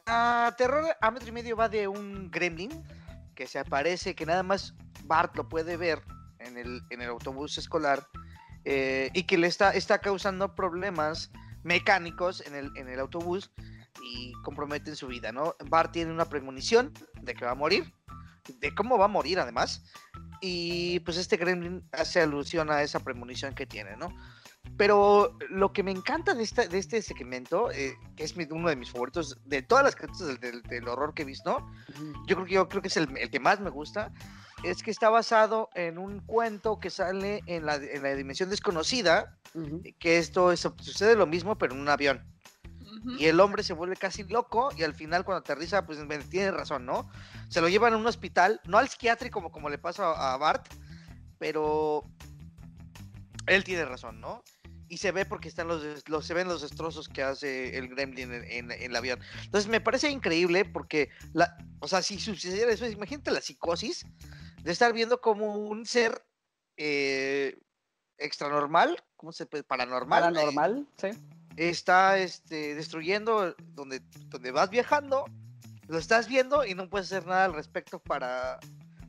Ah, terror a metro y medio va de un gremlin que se aparece, que nada más Bart lo puede ver en el, en el autobús escolar eh, y que le está, está causando problemas mecánicos en el, en el autobús y comprometen su vida, ¿no? Bart tiene una premonición de que va a morir, de cómo va a morir además, y pues este gremlin hace alusión a esa premonición que tiene, ¿no? Pero lo que me encanta de, esta, de este segmento, eh, que es mi- uno de mis favoritos de todas las cartas del, del- del horror que he visto, yo creo que, yo creo que es el, el que más me gusta, es que está basado en un cuento que sale en la, en la dimensión desconocida, Ujú. que esto es- sucede lo mismo pero en un avión. Y el hombre se vuelve casi loco y al final cuando aterriza, pues tiene razón, ¿no? Se lo llevan a un hospital, no al psiquiátrico como, como le pasa a, a Bart, pero él tiene razón, ¿no? Y se ve porque están los, los- se ven los destrozos que hace el gremlin en, en- en el avión. Entonces me parece increíble porque, la, o sea, si sucediera eso, imagínate la psicosis de estar viendo como un ser eh, extranormal, ¿cómo se puede? Paranormal. eh, Paranormal, sí. está este, destruyendo donde, donde vas viajando, lo estás viendo y no puedes hacer nada al respecto para,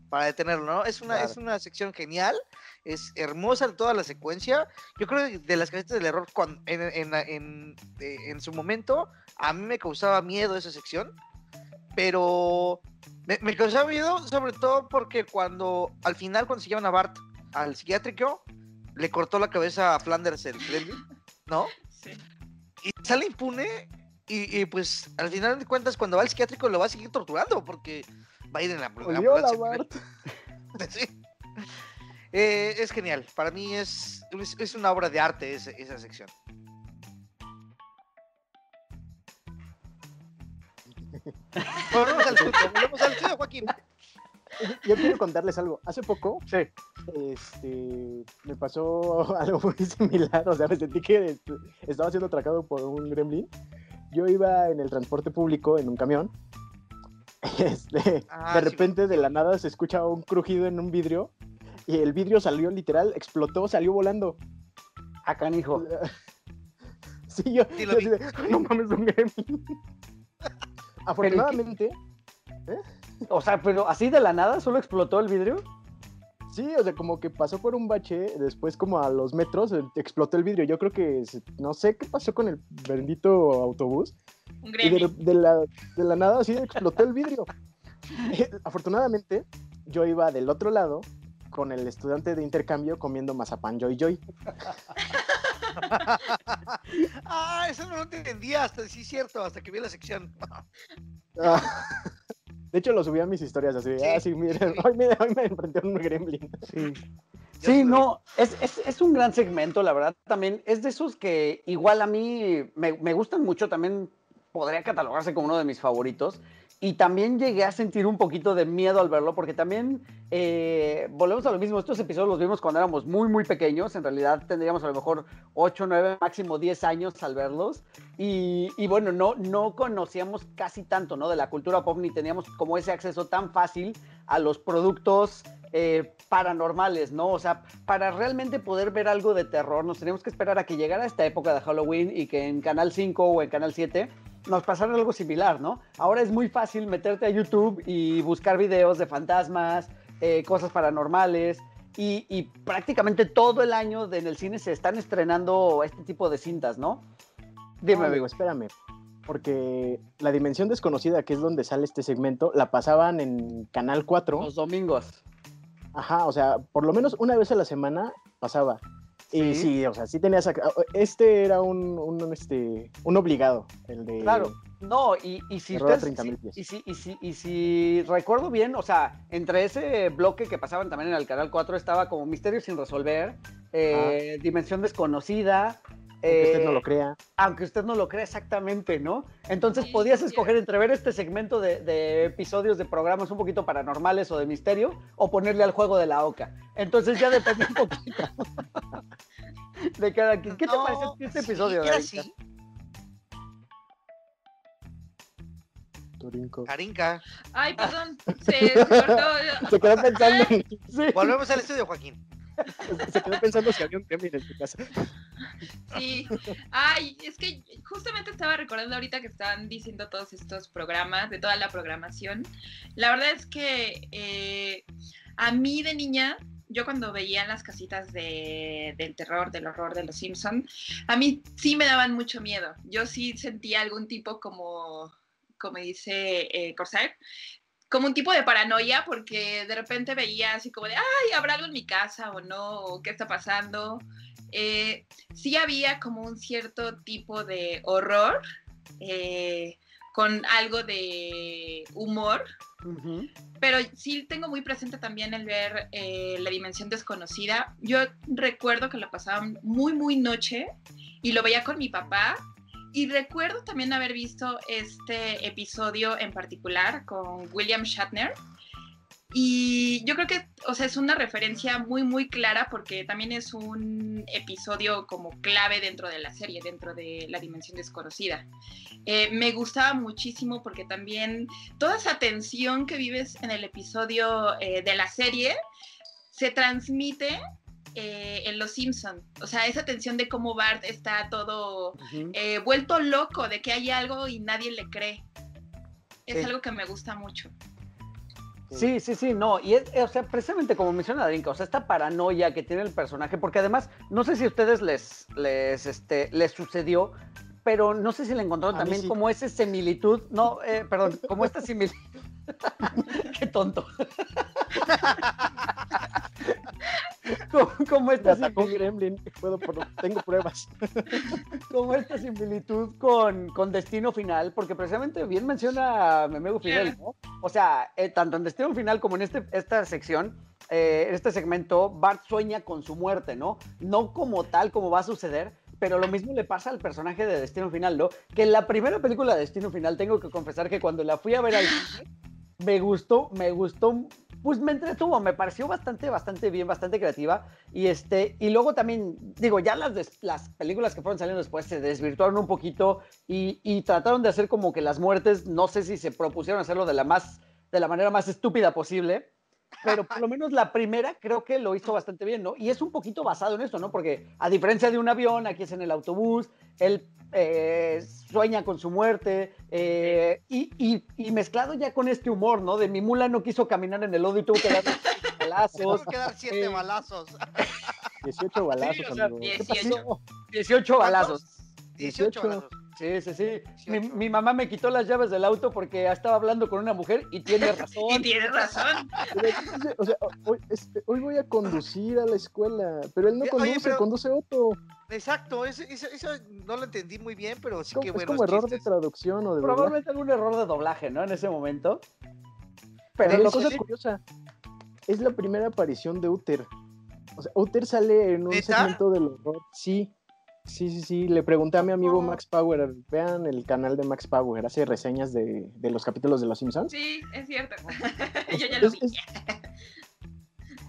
para detenerlo, ¿no? Es una, es Claro. una sección genial, es hermosa toda la secuencia. Yo creo que de las casitas del error, cuan- en, en, en- eh, en su momento, a mí me causaba miedo esa sección, pero me, me causaba miedo sobre todo porque cuando, al final, cuando se llevan a Bart al psiquiátrico, le cortó la cabeza a Flanders el Kremlin, ¿no? Sí. y sale impune y, y, pues al final de cuentas cuando va al psiquiátrico lo va a seguir torturando porque va a ir en la, la la él. Sí. Eh, es genial, para mí es, es, es una obra de arte esa, esa sección. Volvemos al estudio, volvemos al estudio, Joaquín. Yo quiero contarles algo. Hace poco Sí. este, me pasó algo muy similar. O sea, me sentí que estaba siendo atracado por un gremlin. Yo iba en el transporte público en un camión. Este, Ah, de sí, repente, de la nada, se escucha un crujido en un vidrio. Y el vidrio salió literal, explotó, salió volando. A canijo. Sí, yo, Sí, yo así de, no mames, un gremlin. Afortunadamente, O sea, pero así de la nada, solo explotó el vidrio. sí, o sea, como que pasó por un bache, después como a los metros eh, explotó el vidrio. Yo creo que, se- no sé qué pasó con el bendito autobús. Un Y de, la, de la nada así explotó el vidrio. Eh, Afortunadamente, yo iba del otro lado con el estudiante de intercambio comiendo mazapán Joy Joy. ah, eso no lo entendía hasta, sí, cierto, hasta que vi la sección. Ah, De hecho, lo subí a mis historias así. Sí, ah, sí, miren, sí. hoy me, hoy me enfrenté a un gremlin. Sí. Sí, no, es, es, es un gran segmento, la verdad. También es de esos que igual a mí me, me gustan mucho, también podría catalogarse como uno de mis favoritos. Y también llegué a sentir un poquito de miedo al verlo, porque también eh, volvemos a lo mismo. Estos episodios los vimos cuando éramos muy, muy pequeños. En realidad tendríamos a lo mejor 8, 9, máximo 10 años al verlos. Y, bueno, no, no conocíamos casi tanto ¿no? de la cultura pop, ni teníamos como ese acceso tan fácil a los productos eh, paranormales, ¿no? O sea, para realmente poder ver algo de terror, nos teníamos que esperar a que llegara esta época de Halloween y que en Canal 5 o en Canal 7 nos pasara algo similar, ¿no? Ahora es muy fácil meterte a YouTube y buscar videos de fantasmas, eh, cosas paranormales. Y, y prácticamente todo el año de- en el cine se están estrenando este tipo de cintas, ¿no? Dime, amigo. espérame. Porque la dimensión desconocida, que es donde sale este segmento, la pasaban en Canal 4. Los domingos. Ajá, o sea, por lo menos una vez a la semana pasaba. Y Sí. o sea, sí tenías... Este era un, un, este, un obligado, el de... Claro. No, y, y si Terror a ustedes- 30,000 si- pies. y, si, y, si, y si recuerdo bien, o sea, entre ese bloque que pasaban también en el Canal 4 estaba como Misterio sin resolver, eh, Dimensión desconocida. Aunque usted no eh, lo crea. aunque usted no lo crea exactamente, ¿no? Entonces Sí, podías sí, escoger entre ver este segmento de, de episodios de programas un poquito paranormales o de misterio o ponerle al juego de la oca. Entonces ya depende un poquito de cada quien. ¿Qué te No, pareció este sí, episodio, así. Turinco. Karinka. Ay, perdón. Se, se cortó. Se quedó pensando, en- Sí. Volvemos al estudio, Joaquín. se quedó pensando si había un gremlin en tu casa. Sí. Ay, es que justamente estaba recordando ahorita que estaban diciendo todos estos programas, de toda la programación. La verdad es que eh, a mí de niña, yo cuando veía las casitas de, del terror, del horror de los Simpson, a mí sí me daban mucho miedo. Yo sí sentía algún tipo como, como dice eh, Corsair, como un tipo de paranoia porque de repente veía así como de, ay, ¿habrá algo en mi casa o no? ¿O ¿Qué está pasando? Eh, sí había como un cierto tipo de horror eh, con algo de humor, Ujú. pero sí tengo muy presente también el ver eh, la dimensión desconocida. Yo recuerdo que lo pasaban muy, muy noche y lo veía con mi papá. Y recuerdo también haber visto este episodio en particular con William Shatner. Y yo creo que, o sea, es una referencia muy, muy clara porque también es un episodio como clave dentro de la serie, dentro de la dimensión desconocida. Eh, me gustaba muchísimo porque también toda esa tensión que vives en el episodio eh, de la serie se transmite eh, en Los Simpson. O sea, esa tensión de cómo Bart está todo eh, vuelto loco de que hay algo y nadie le cree. Es Sí. algo que me gusta mucho. Sí, sí, sí, no, y es, o sea, precisamente como menciona Darinka, o sea, esta paranoia que tiene el personaje, porque además, no sé si a ustedes les, les, este, les sucedió, pero no sé si le encontraron también sí. como esa similitud, no, eh, perdón, como esta similitud, qué tonto, como, como Me esta atacó gremlin. Puedo tengo pruebas. como esta similitud con, con Destino Final, porque precisamente bien menciona Memego Fidel, ¿no? O sea, eh, tanto en Destino Final como en este, esta sección, eh, en este segmento, Bart sueña con su muerte, ¿no? No como tal como va a suceder, pero lo mismo le pasa al personaje de Destino Final, ¿no? Que en la primera película de Destino Final, tengo que confesar que cuando la fui a ver al cine, me gustó, me gustó, pues me entretuvo, me pareció bastante, bastante bien, bastante creativa. Y este, y luego también, digo, ya las, las películas que fueron saliendo después se desvirtuaron un poquito y, y trataron de hacer como que las muertes, no sé si se propusieron hacerlo de la más, de la manera más estúpida posible. pero por lo menos la primera creo que lo hizo bastante bien, ¿no? Y es un poquito basado en esto, ¿no? Porque a diferencia de un avión, aquí es en el autobús, él eh, sueña con su muerte, eh, y, y, mezclado ya con este humor, ¿no? De mi mula no quiso caminar en el lodo y tuvo que dar balazos. Tuvo que dar siete Eh, balazos. 18 balazos, Sí, o sea, amigo. ¿Qué 18. pasó? 18 balazos. 18 18. balazos. Sí, sí, sí. Mi, 18. mi mamá me quitó las llaves del auto porque estaba hablando con una mujer y tiene razón. Y tienes razón. Pero o sea, hoy, este, hoy voy a conducir a la escuela, pero él no Oye, conduce, pero- conduce Otto. Exacto, eso, eso, eso no lo entendí muy bien, pero sí Es como, que es bueno. como error de traducción o de doblaje. Probablemente algún error de doblaje, ¿no? En ese momento. Pero Pero lo cosa sí- curiosa, es la primera aparición de Uther. O sea, Uther sale en un ¿Neta? segmento del horror. Sí, sí, sí, sí. Le pregunté a mi amigo. Max Power, vean el canal de Max Power, hace reseñas de, de los capítulos de Los Simpsons. Sí, es cierto. Es- Yo ya lo es- vi. es-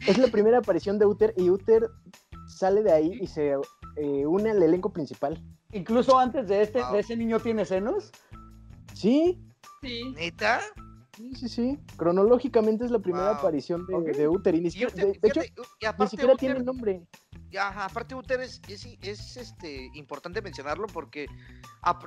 Es la primera aparición de Uther y Uther sale de ahí y se eh, une al elenco principal. incluso antes de este, Wow. de ese niño tiene senos. Sí, Sí. ¿Neta? Sí, sí, sí. Cronológicamente es la primera Wow. aparición de, Ok. de Uther y ni Y siquiera, Uther- de, de hecho, y ni aparte siquiera Uther- tiene nombre. ajá, aparte Uther es, es, es, este, importante mencionarlo porque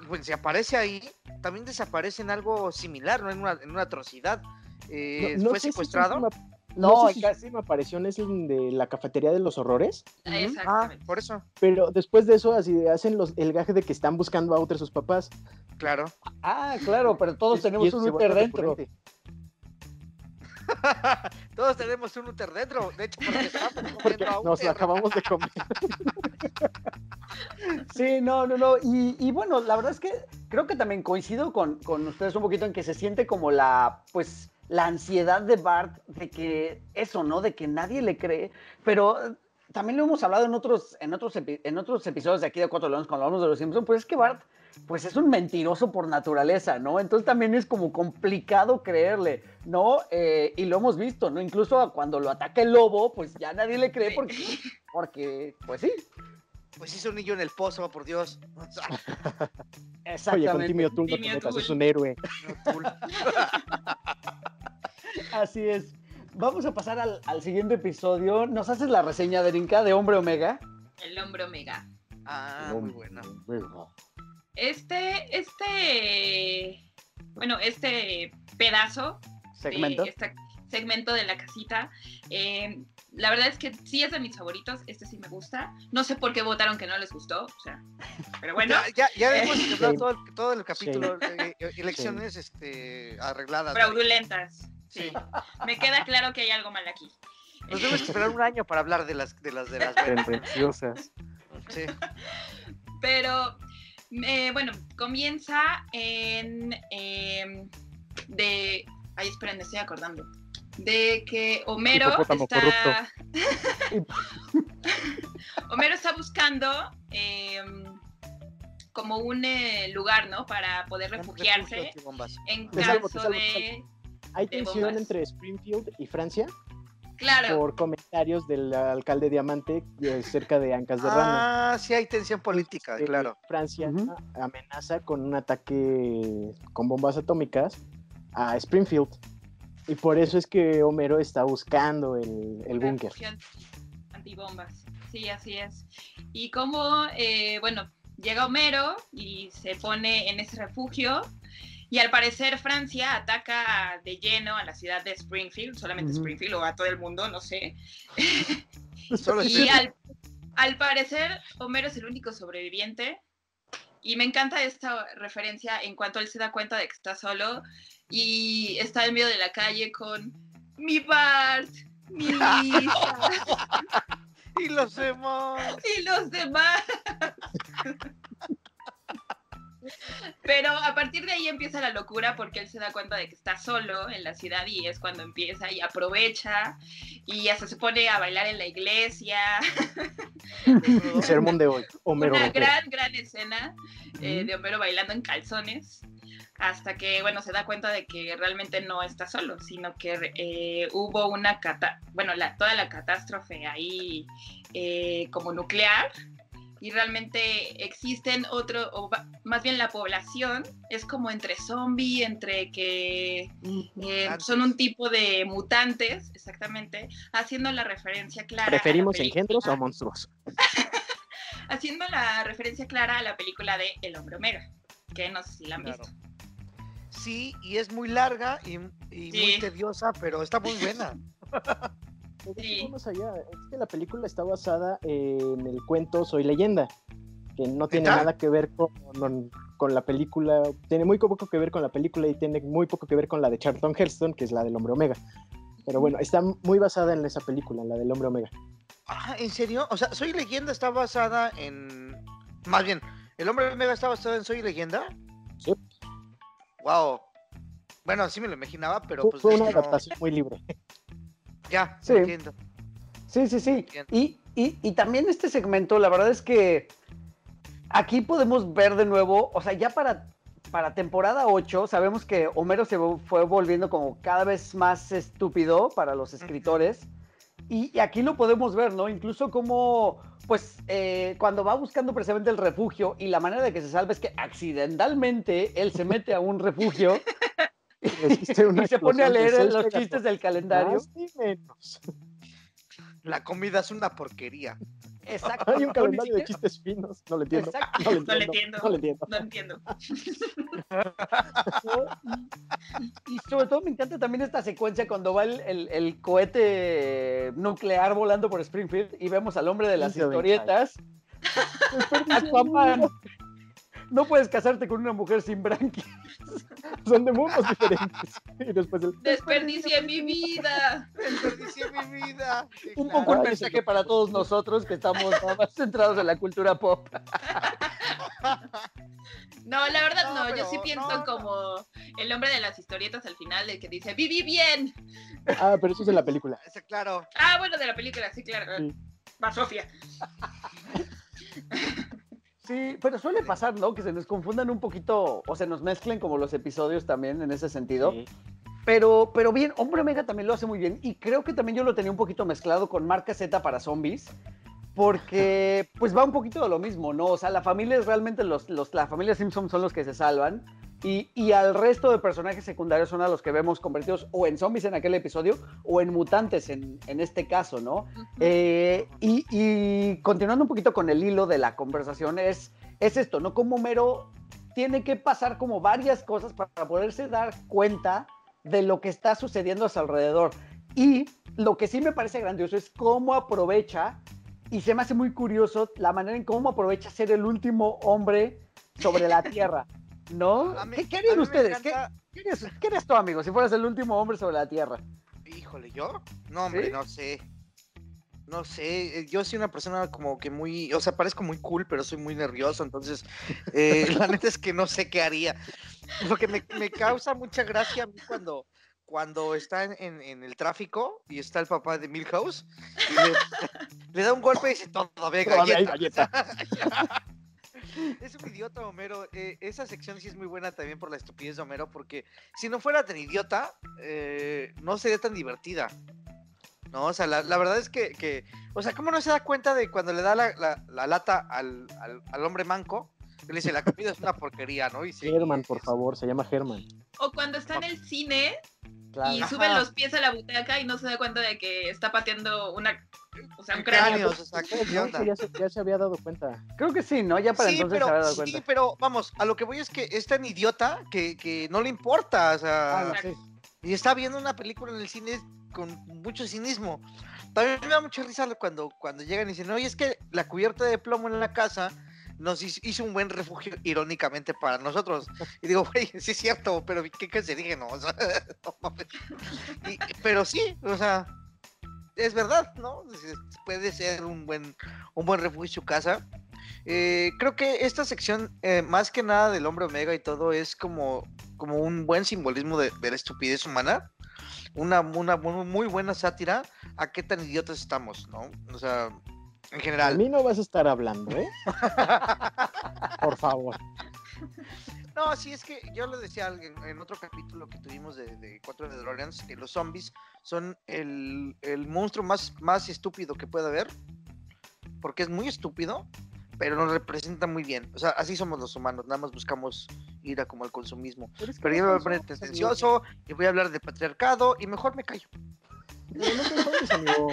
pues, si aparece ahí, también desaparece en algo similar, ¿no? En una, en una atrocidad. Eh, No- no fue si secuestrado. No, No, sé si su casi- última aparición es el de la cafetería de los horrores, Ah, Exactamente. por eso, pero después de eso así hacen los, el gaje de que están buscando a Uther sus papás. claro. Ah, claro, pero todos tenemos un vuelve dentro. Todos tenemos un Uther dentro. De hecho, porque estamos comiendo a Nos lo acabamos de comer. Sí, no, no, no. Y, y bueno, la verdad es que creo que también coincido con, con ustedes un poquito en que se siente como la, pues, la ansiedad de Bart de que eso, ¿no? De que nadie le cree. Pero eh, también lo hemos hablado en otros, en otros, en otros episodios de aquí de Cuatro Leones cuando hablamos de los Simpsons, pues es que Bart, pues es un mentiroso por naturaleza, ¿no? Entonces también es como complicado creerle, ¿no? Eh, y lo hemos visto, ¿no? Incluso cuando lo ataca el lobo, pues ya nadie le cree porque, porque pues sí, Pues hizo un niño en el pozo, por Dios. Oye, exactamente. con Timmy O'Toole no te metas, es un héroe. Así es. Vamos a pasar al, al siguiente episodio. ¿Nos haces la reseña de Rinca de Hombre Omega? El hombre omega. Ah, muy bueno. Este, este, bueno, este pedazo Segmento. de segmento de la casita, eh, la verdad es que sí es de mis favoritos, este sí me gusta. No sé por qué votaron que no les gustó, o sea, pero bueno. Ya, ya, ya hemos Eh, Sí. todo el, todo el capítulo, eh, eh, elecciones este, arregladas. ¿no? fraudulentas. Sí. Sí. Me queda claro que hay algo mal aquí. Nos debemos esperar un año para hablar de las de las de las. Tendenciosas. Sí. Pero eh, bueno, comienza en em, de. Ay, esperen, me estoy acordando. De que Homero está. Homero está buscando em, como un eh, lugar, ¿no? Para poder refugiarse en salvo, caso salvo, de. Hay tensión entre Springfield y Francia Claro. por comentarios del alcalde Diamante eh, cerca de Ancas de Rana. Ah, sí hay tensión política, Eh, claro. Francia amenaza con un ataque con bombas atómicas a Springfield. Y por eso es que Homero está buscando el, el búnker. Antibombas. Sí, así es. Y como, eh, bueno, llega Homero y se pone en ese refugio. Y al parecer Francia ataca de lleno a la ciudad de Springfield, solamente. Springfield o a todo el mundo, no sé. Solo Y al, al parecer Homero es el único sobreviviente. Y me encanta esta referencia en cuanto él se da cuenta de que está solo y está en medio de la calle con mi Bart, mi Lisa Y los demás. y los demás. Pero a partir de ahí empieza la locura porque él se da cuenta de que está solo en la ciudad y es cuando empieza y aprovecha y hasta se pone a bailar en la iglesia. Sermón de hoy. Homero Una gran, gran escena eh, de Homero bailando en calzones hasta que, bueno, se da cuenta de que realmente no está solo, sino que eh, hubo una cata, bueno, la, toda la catástrofe ahí eh, como nuclear y realmente existen otro, o más bien la población es como entre zombie, entre que eh, son un tipo de mutantes, exactamente, haciendo la referencia clara. ¿Preferimos engendros o monstruos? haciendo la referencia clara a la película de El Hombre Omega, que no sé si la han visto. Sí, y es muy larga y, muy tediosa, pero está muy buena. Sí. allá. Es que la película está basada en el cuento Soy leyenda, que no tiene nada que ver con, con, la película, tiene muy poco que ver con la película y tiene muy poco que ver con la de Charlton Heston, que es la del Hombre Omega. Pero bueno, está muy basada en esa película, la del Hombre Omega. Ah, ¿en serio? O sea, Soy leyenda está basada en... Más bien, ¿el Hombre Omega está basado en Soy leyenda? Sí. Wow. Bueno, así me lo imaginaba, pero fue, pues... Fue una adaptación muy libre. Ya, sí. entiendo. Sí, sí, sí. Y, y, también este segmento, la verdad es que aquí podemos ver de nuevo, o sea, ya para, para temporada 8, sabemos que Homero se fue volviendo como cada vez más estúpido para los escritores. Y, aquí lo podemos ver, ¿no? Incluso como, pues, eh, cuando va buscando precisamente el refugio y la manera de que se salve es que accidentalmente él se mete a un refugio y se pone a leer los chistes del calendario. La comida es una porquería. Exacto. Hay un calendario de chistes finos. No le entiendo. No le entiendo. No le entiendo. No entiendo. y, sobre todo me encanta también esta secuencia cuando va el, el, cohete nuclear volando por Springfield y vemos al hombre de las historietas. Aquaman no puedes casarte con una mujer sin branquias. Son de mundos diferentes. Y después el... Desperdicié mi vida. Desperdicié mi vida. Un poco el mensaje para todos nosotros que estamos más centrados en la cultura pop. No, la verdad no, yo sí pienso como el hombre de las historietas al final, el que dice, viví bien. Ah, pero eso es de la película. claro. Ah, bueno, de la película, sí, claro. Va Sofía. Sí, pero suele pasar, ¿no? Que se nos confundan un poquito o se nos mezclen como los episodios también en ese sentido. Pero, pero bien, Hombre Omega también lo hace muy bien y creo que también yo lo tenía un poquito mezclado con Marca Z para zombies porque pues va un poquito de lo mismo, ¿no? O sea, la familia es realmente los, los la familia Simpson son los que se salvan y, al resto de personajes secundarios son a los que vemos convertidos o en zombies en aquel episodio o en mutantes en, este caso, ¿no? Eh, y, continuando un poquito con el hilo de la conversación, es, es esto, ¿no? Como Homero tiene que pasar como varias cosas para poderse dar cuenta de lo que está sucediendo a su alrededor. Y lo que sí me parece grandioso es cómo aprovecha, y se me hace muy curioso la manera en cómo aprovecha ser el último hombre sobre la Tierra. ¿No? ¿Qué, harían ustedes? ¿Qué, harías, tú, amigo, si fueras el último hombre sobre la Tierra? Híjole, ¿yo? No, hombre, no sé. No sé, eh, yo soy una persona como que muy, o sea, parezco muy cool, pero soy muy nervioso, entonces eh, la neta es que no sé qué haría. Lo que me, causa mucha gracia a mí cuando, cuando está en, el tráfico y está el papá de Milhouse y le, da un golpe y dice, todavía galleta. es un idiota Homero. Eh, esa sección sí es muy buena también por la estupidez de Homero, porque si no fuera tan idiota, eh, no sería tan divertida. No, o sea, la, verdad es que, o sea, ¿cómo no se da cuenta de cuando le da la, lata al, hombre manco? le dice, la comida es una porquería, ¿no? Y German, por favor, se llama German. O cuando está en el cine y sube los pies a la butaca y no se da cuenta de que está pateando una o sea, un cráneo. ya, se, había dado cuenta. Creo que sí, ¿no? Ya para entonces pero, se había dado cuenta. Sí, pero vamos, a lo que voy es que es tan idiota que, que no le importa, o sea. Ah, y está viendo una película en el cine con mucho cinismo. También me da mucha risa cuando, cuando llegan y dicen, oye, es que la cubierta de plomo en la casa nos hizo un buen refugio irónicamente para nosotros. Y digo, güey, sí es cierto, pero ¿qué, qué se dije? No, o sea, pero sí, o sea, es verdad, ¿no? Puede ser un buen, un buen refugio casa. Eh, creo que esta sección, eh, más que nada del hombre omega y todo, es como, como un buen simbolismo de, la estupidez humana. Una, una, muy buena sátira a qué tan idiotas estamos, ¿no? O sea, en general. A mí no vas a estar hablando, ¿eh? Por favor. No, sí, es que yo le decía en, otro capítulo que tuvimos de, de Cuatro de DeLoreans que los zombies son el, monstruo más, más estúpido que puede haber, porque es muy estúpido, pero nos representa muy bien. O sea, así somos los humanos, nada más buscamos ir a como al consumismo. Pero, yo me voy a poner tendencioso y voy a hablar de patriarcado y mejor me callo. No, no te amigo.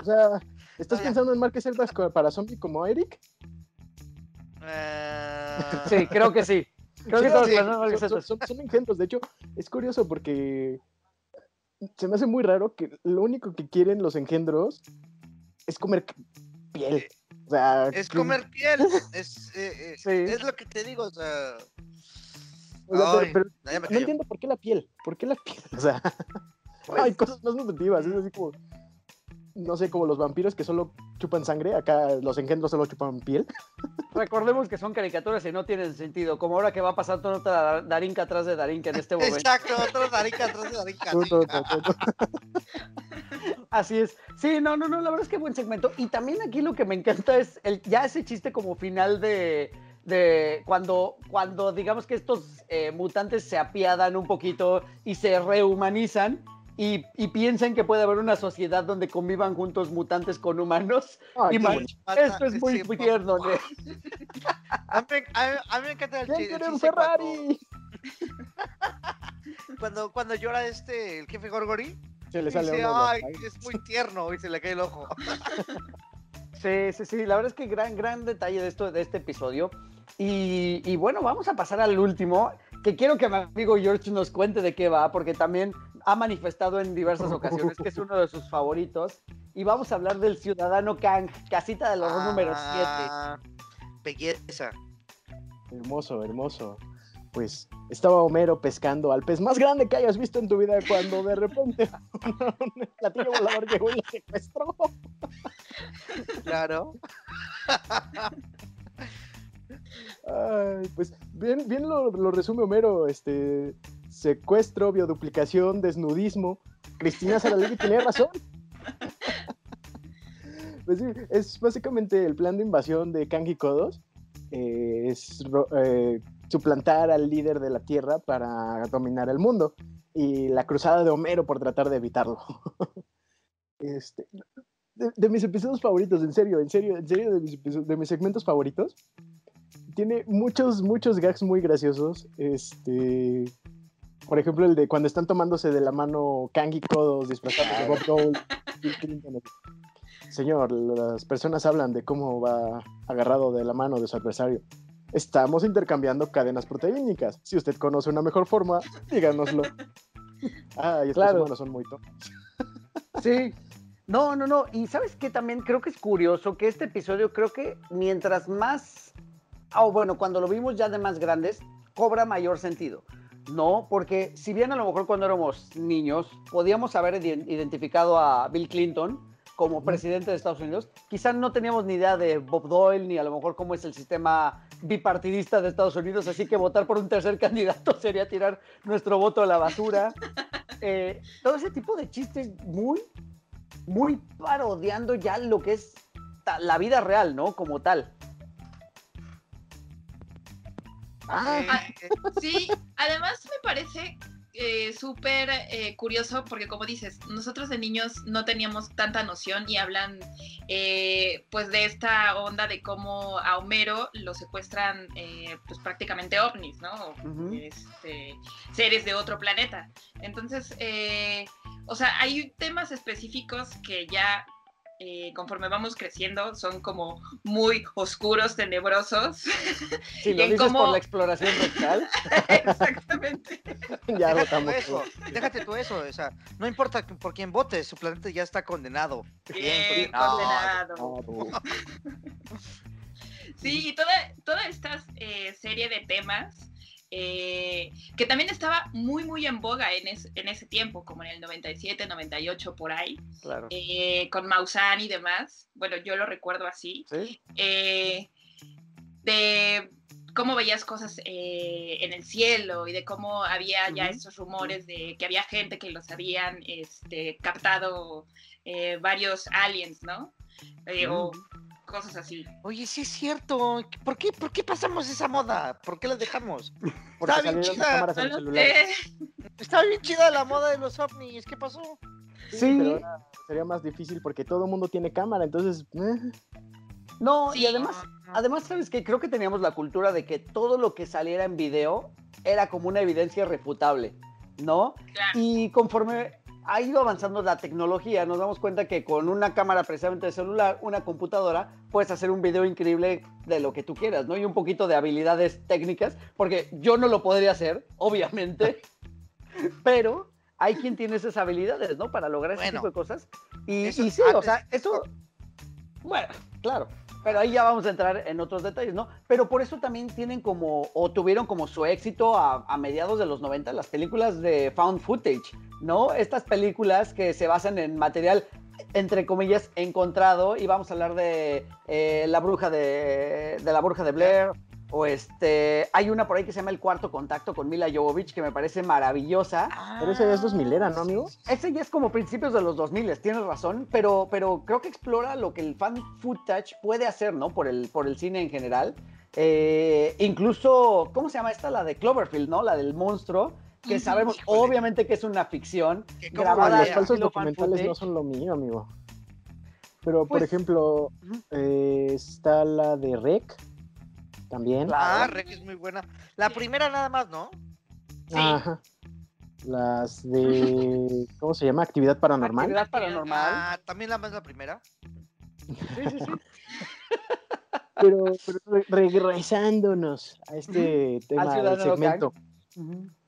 O sea, ¿estás pensando en Marques Celtas para zombie como Eric? Eh, sí, creo que sí. Creo que todos son, son, son, engendros. De hecho, es curioso porque se me hace muy raro que lo único que quieren los engendros es comer piel. O sea, es comer piel. Es, eh, eh, es lo que te digo. O sea. no entiendo por qué la piel. ¿Por qué la piel? O sea, pues hay cosas más nutritivas. Es así como no sé, como los vampiros que solo chupan sangre, acá los engendros solo chupan piel. Recordemos que son caricaturas y no tienen sentido, como ahora que va a pasar toda Darinka atrás de Darinka en este momento. Exacto, otro Darinka atrás de Darinka. Así es. Sí, no, no, no, la verdad es que buen segmento. Y también aquí lo que me encanta es el, ya ese chiste como final de, de cuando, cuando digamos que estos eh, mutantes se apiadan un poquito y se rehumanizan y, y, piensen que puede haber una sociedad donde convivan juntos mutantes con humanos. y esto es muy, muy tierno. a, mí, a, mí, me encanta el, chiste. un Ferrari? Cuando, cuando, llora este, el jefe Gorgori. Se le sale dice, Ay, es muy tierno y se le cae el ojo. sí, sí, sí. La verdad es que gran, gran detalle de, esto, de este episodio. Y, y bueno, vamos a pasar al último que quiero que mi amigo George nos cuente de qué va, porque también ha manifestado en diversas ocasiones que es uno de sus favoritos. Y vamos a hablar del Ciudadano Kang, casita del horror número 7. Ah, belleza. Hermoso, hermoso. Pues estaba Homero pescando al pez más grande que hayas visto en tu vida cuando de repente un platillo volador llegó y lo secuestró. Claro. Ay, pues bien, bien lo, lo, resume Homero, este secuestro, bioduplicación, desnudismo. Cristina Saralegui tiene razón. pues sí, es básicamente el plan de invasión de Kangi Kodos. Eh, es eh, suplantar al líder de la Tierra para dominar el mundo. Y la cruzada de Homero por tratar de evitarlo. este, de, mis episodios favoritos, en serio, en serio, en serio, de mis, de mis segmentos favoritos. Tiene muchos, muchos gags muy graciosos. Este por ejemplo, el de cuando están tomándose de la mano Kangi Kodos disfrazados de Bob Señor, las personas hablan de cómo va agarrado de la mano de su adversario. Estamos intercambiando cadenas proteínicas. Si usted conoce una mejor forma, díganoslo. Ah, y estos claro. humanos son muy tontos. Sí. No, no, no. Y sabes que también creo que es curioso que este episodio, creo que mientras más. O bueno, cuando lo vimos ya de más grandes, cobra mayor sentido. No, porque si bien a lo mejor cuando éramos niños podíamos haber identificado a Bill Clinton como presidente de Estados Unidos, quizás no teníamos ni idea de Bob Doyle ni a lo mejor cómo es el sistema bipartidista de Estados Unidos, así que votar por un tercer candidato sería tirar nuestro voto a la basura. Eh, todo ese tipo de chistes muy, muy parodiando ya lo que es la vida real, ¿no? Como tal. Ah, sí, además me parece eh, súper eh, curioso porque como dices, nosotros de niños no teníamos tanta noción y hablan eh, pues de esta onda de cómo a Homero lo secuestran pues prácticamente ovnis, ¿no? Este, seres de otro planeta. Entonces, o sea, hay temas específicos que ya eh, conforme vamos creciendo, son como muy oscuros, tenebrosos. Si lo dices por la exploración rectal. Exactamente. ya votamos. Eso, déjate tú eso, o sea, no importa por quién votes, su planeta ya está condenado. Bien, condenado. sí, y toda, toda esta eh, serie de temas eh, que también estaba muy, muy en boga en, en, ese tiempo, como en el 97, 98, por ahí, eh, con Maussan y demás. Bueno, yo lo recuerdo así. Eh, de cómo veías cosas en el cielo y de cómo había ya estos rumores de que había gente que los habían este, captado varios aliens, ¿no? o cosas así. Oye, sí es cierto. ¿Por qué, ¿Por qué pasamos esa moda? ¿Por qué la dejamos? Estaba bien chida. Estaba bien chida la moda de los ovnis. ¿Qué pasó? Sí, sería más difícil porque todo el mundo tiene cámara, entonces. Eh. No, y además, además, ¿sabes qué? Creo que teníamos la cultura de que todo lo que saliera en video era como una evidencia refutable, ¿no? Claro. Y conforme ha ido avanzando la tecnología, nos damos cuenta que con una cámara precisamente de celular, una computadora, puedes hacer un video increíble de lo que tú quieras, ¿no? Y un poquito de habilidades técnicas, porque yo no lo podría hacer, obviamente, pero hay quien tiene esas habilidades, ¿no? Para lograr ese Bueno, tipo de cosas. Y, sí, o sea, eso... Bueno, claro. Pero ahí ya vamos a entrar en otros detalles, ¿no? Pero por eso también tienen como, o tuvieron como su éxito a, mediados de los 90 las películas de found footage, ¿no? Estas películas que se basan en material, entre comillas, encontrado, y vamos a hablar de eh, la bruja de, de la bruja de Blair, o este, hay una por ahí que se llama El Cuarto Contacto con Mila Jovovich, que me parece maravillosa. Pero ese ya es 2000 era, ¿no, amigo? Ese ya es como principios de los 2000, tienes razón, pero, pero creo que explora lo que el fan footage puede hacer, ¿no? Por el, por el cine en general. Eh, incluso, ¿cómo se llama esta? La de Cloverfield, ¿no? La del monstruo, que sabemos Híjole. obviamente que es una ficción. Grabada los al falsos documentales no son lo mío, amigo. Pero, por Pues, ejemplo, eh, está la de Rec, también. Ah, Rec es muy buena. La primera nada más, ¿no? Sí. Ajá. Las de, ¿cómo se llama? Actividad paranormal. Actividad paranormal. Ah, también la más la primera. Sí, sí, sí. Pero, pero re- regresándonos a este tema del segmento.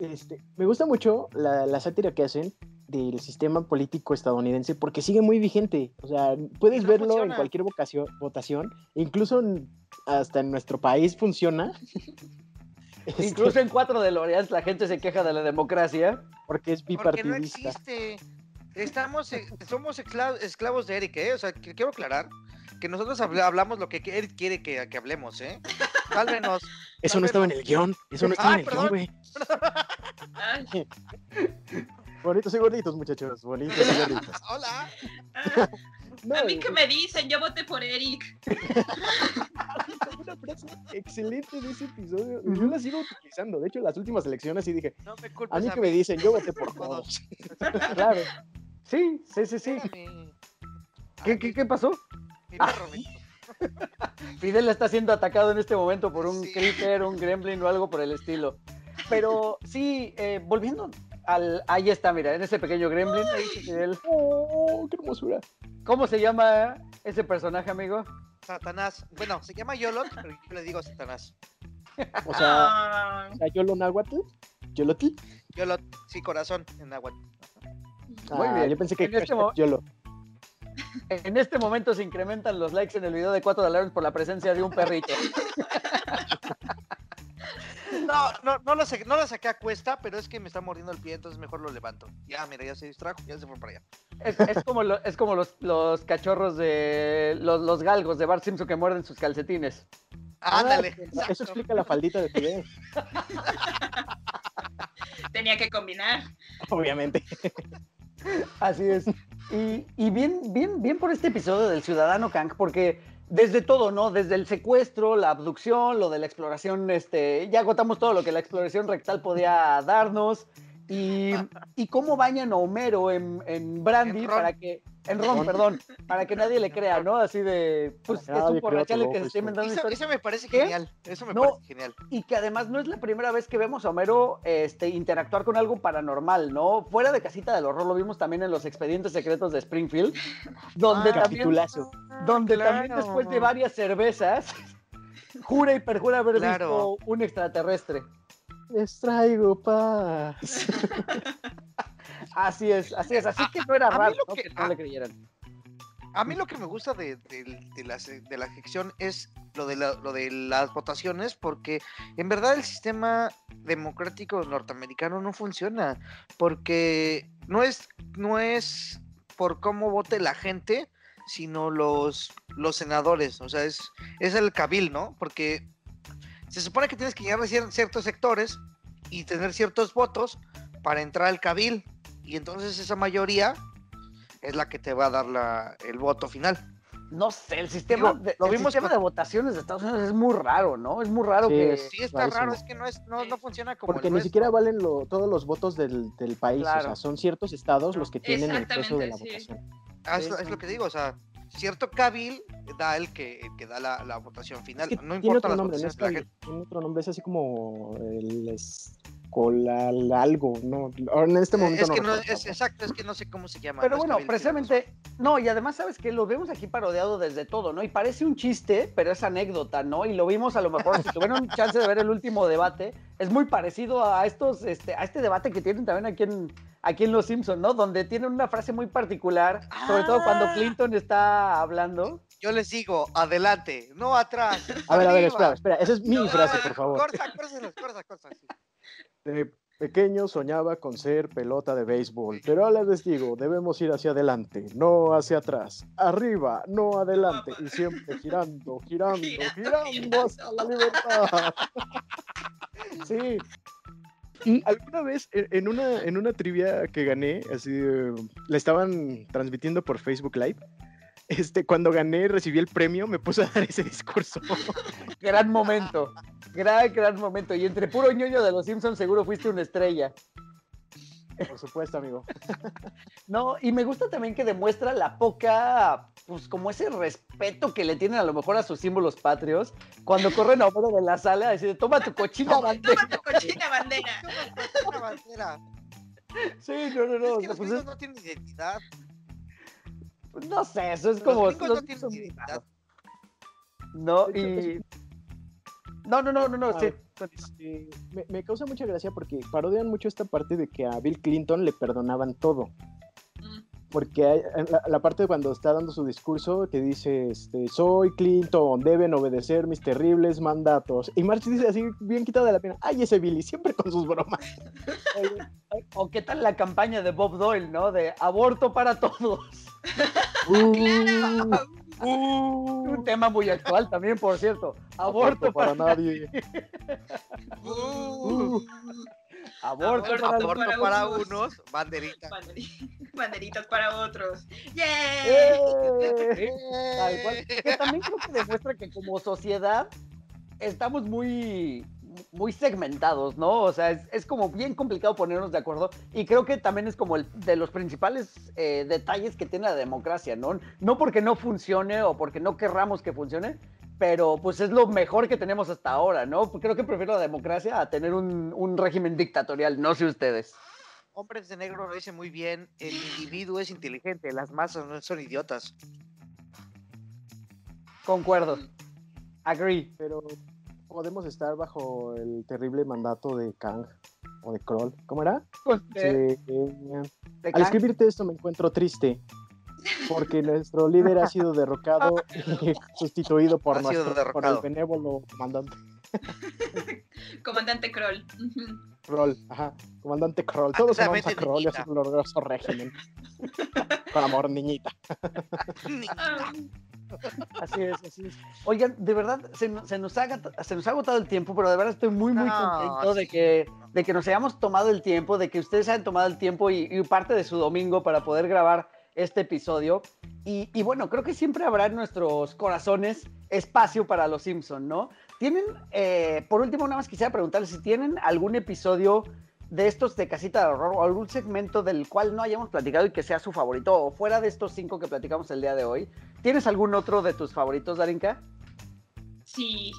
Este, me gusta mucho la, la sátira que hacen del sistema político estadounidense porque sigue muy vigente. O sea, puedes no verlo en funciona. cualquier vocación, votación, incluso en- hasta en nuestro país funciona. Este, Incluso en cuatro de L'Oreal la gente se queja de la democracia. porque es Porque no bipartidista. existe. Estamos, eh, somos esclavos, esclavos de Eric, ¿eh? O sea, quiero aclarar que nosotros habla- hablamos lo que Eric quiere que, que hablemos, ¿eh? Sálvenos. Eso no estaba en el guion. Eso no estaba Ah, en el guion, perdón. güey. Bonitos y gorditos, muchachos. Bonitos y gorditos. Hola. No, a mí que me dicen, yo voté por Eric. una frase excelente de ese episodio. Yo la sigo utilizando. De hecho, las últimas elecciones sí dije, No me culpes a mí a que me dicen, yo voté por Todos. claro. Sí, sí, sí, sí. ¿Qué, qué, qué pasó? Fidel está siendo atacado en este momento por un Sí. creeper, un gremlin o algo por el estilo. Pero sí, eh, volviendo al... Ahí está, mira, en ese pequeño gremlin. ahí dice Fidel. Oh, qué hermosura. ¿Cómo se llama ese personaje, amigo? Satanás. Bueno, se llama Yolot, pero yo le digo Satanás. O sea, Ah, o sea, Yolo Nahuatl. Yolotl. Yolot, sí, corazón en agua. Muy Ah, bien. Yo pensé que En este Yolo. En este momento se incrementan los likes en el video de 4 dólares por la presencia de un perrito. No, no, no lo, saqué, no lo saqué a cuesta, pero es que me está mordiendo el pie, entonces mejor lo levanto. Ya, mira, ya se distrajo, ya se fue para allá. Es, es como, lo- es como los, los cachorros de... Los, los galgos de Bart Simpson que muerden sus calcetines. Ándale. Ah. Eso explica la faldita de Fidel. tenía que combinar. Obviamente. Así es. Y, y bien, bien, bien por este episodio del Ciudadano Kang, porque desde todo, ¿no? Desde el secuestro, la abducción, lo de la exploración, este, ya agotamos todo lo que la exploración rectal podía darnos. Y, y cómo bañan a Homero en, en Brandy En para que. En Ron, perdón. Para que nadie le crea, ¿no? Así de. Pues es un nadie crea porrachal el tu que se está inventando Eso, me parece ¿Qué? genial. Eso me No. parece genial. Y que además no es la primera vez que vemos a Homero este, interactuar con algo paranormal, ¿no? Fuera de Casita del Horror, lo vimos también en los expedientes secretos de Springfield, donde Ah, también, Capitulazo. donde también después de varias cervezas, jura y perjura haber Claro. visto un extraterrestre. Les traigo paz. Así es, así es. Así que no era raro que- que no a- le creyeran. A mí lo que me gusta de, de- de la, de la sección es lo de, la- lo de las votaciones, porque en verdad el sistema democrático norteamericano no funciona, porque no es, no es por cómo vote la gente, sino los, los senadores, o sea, es, es el cabil, ¿no? Porque se supone que tienes que llegar a cier- ciertos sectores y tener ciertos votos para entrar al cabil, y entonces esa mayoría es la que te va a dar la, el voto final. No sé, el sistema, Digo, de, lo el vimos sistema con- de votaciones de Estados Unidos es muy raro, ¿no? Es muy raro Sí, que... es- Sí, está rarísimo. raro, es que no, es, no, no funciona como Porque el ni nuestro. siquiera valen lo- todos los votos del, del país. O Claro. sea, son ciertos estados los que tienen el peso de la sí. votación. Ah, es, lo- es lo que digo, o sea, cierto Cabil da el que, el que da la, la votación final. Es que no tiene importa otro las nombre, no votaciones es de la gente. tiene otro nombre, es así como el escolal algo, no, ahora en este Eh, momento es que no, es exacto, es que no sé cómo se llama. Pero no bueno, precisamente, no, y además sabes que lo vemos aquí parodiado desde todo, ¿no? Y parece un chiste, pero es anécdota, ¿no? Y lo vimos a lo mejor, si tuvieron chance de ver el último debate, es muy parecido a estos, este, a este debate que tienen también aquí en, aquí en Los Simpsons, ¿no? Donde tienen una frase muy particular, sobre todo cuando Ah. Clinton está hablando. Yo les digo, adelante, no atrás. A ver, a ver, espera, espera, esa es mi No, frase, por favor. Corta, corta, corta, corta. sí. De pequeño soñaba con ser pelota de béisbol, pero ahora les digo, debemos ir hacia adelante, no hacia atrás, arriba, no adelante, y siempre girando, girando, Girando, girando girando. hasta la libertad. Sí. Y alguna vez en en una, en una trivia que gané, así, eh, la estaban transmitiendo por Facebook Live. Este, cuando gané, recibí el premio, me puse a dar ese discurso. Gran momento, gran, gran momento. Y entre puro ñoño de Los Simpsons seguro fuiste una estrella. Por supuesto, amigo. No, y me gusta también que demuestra la poca, pues como ese respeto que le tienen a lo mejor a sus símbolos patrios, cuando corren a Homero de la sala, decide, toma tu cochina bandera. Toma tu cochina bandera. Una bandera. Sí, no, no, no. Es que los pues es- no tienen identidad. pues no sé, eso es Los como. gringos los no tienen identidad. No, y. No, no, no, no, no. Sí. Este, me, me causa mucha gracia porque parodian mucho esta parte de que a Bill Clinton le perdonaban todo. Mm. Porque hay, en la, la parte de cuando está dando su discurso que dice, este, soy Clinton, deben obedecer mis terribles mandatos. Y March dice así, bien quitado de la pena, ay, ese Billy, siempre con sus bromas. O qué tal la campaña de Bob Doyle, ¿no? De aborto para todos. Uh, Un tema muy actual también, por cierto. Aborto para, nadie. Uh, aborto Aborto para aborto para para unos. unos, banderita. Banderi- Banderitas para otros. ¡Yeah! ¡Eh! Que también creo que demuestra que como sociedad estamos muy, muy segmentados, ¿no? O sea, es, es como bien complicado ponernos de acuerdo y creo que también es como el de los principales eh, detalles que tiene la democracia, ¿no? No porque no funcione o porque no querramos que funcione, pero pues es lo mejor que tenemos hasta ahora, ¿no? Creo que prefiero la democracia a tener un, un régimen dictatorial, no sé ustedes. Hombres de negro lo dice muy bien, el individuo es inteligente, las masas no son idiotas. Concuerdo. Agree. Pero podemos estar bajo el terrible mandato de Kang o de Kroll. ¿Cómo era? De- Sí, eh, de Al Kang. escribirte esto me encuentro triste porque nuestro líder ha sido derrocado y sustituido por, nuestro, por el benévolo comandante Comandante Kroll. Kroll. Ajá, comandante Kroll. Todos amamos a Kroll y a su niñita. glorioso régimen. Con amor, niñita. Ah, Así es, así es. Oigan, de verdad, se, nos- se nos ha, se nos ha agotado el tiempo, pero de verdad estoy muy, muy No, contento de que, de que nos hayamos tomado el tiempo, de que ustedes hayan tomado el tiempo y, y parte de su domingo para poder grabar este episodio. Y, y bueno, creo que siempre habrá en nuestros corazones espacio para los Simpson, ¿no? Tienen, eh, por último, nada más quisiera preguntarles si tienen algún episodio de estos de Casita de Horror o algún segmento del cual no hayamos platicado y que sea su favorito, o fuera de estos cinco que platicamos el día de hoy. ¿Tienes algún otro de tus favoritos, Darinka? Sí.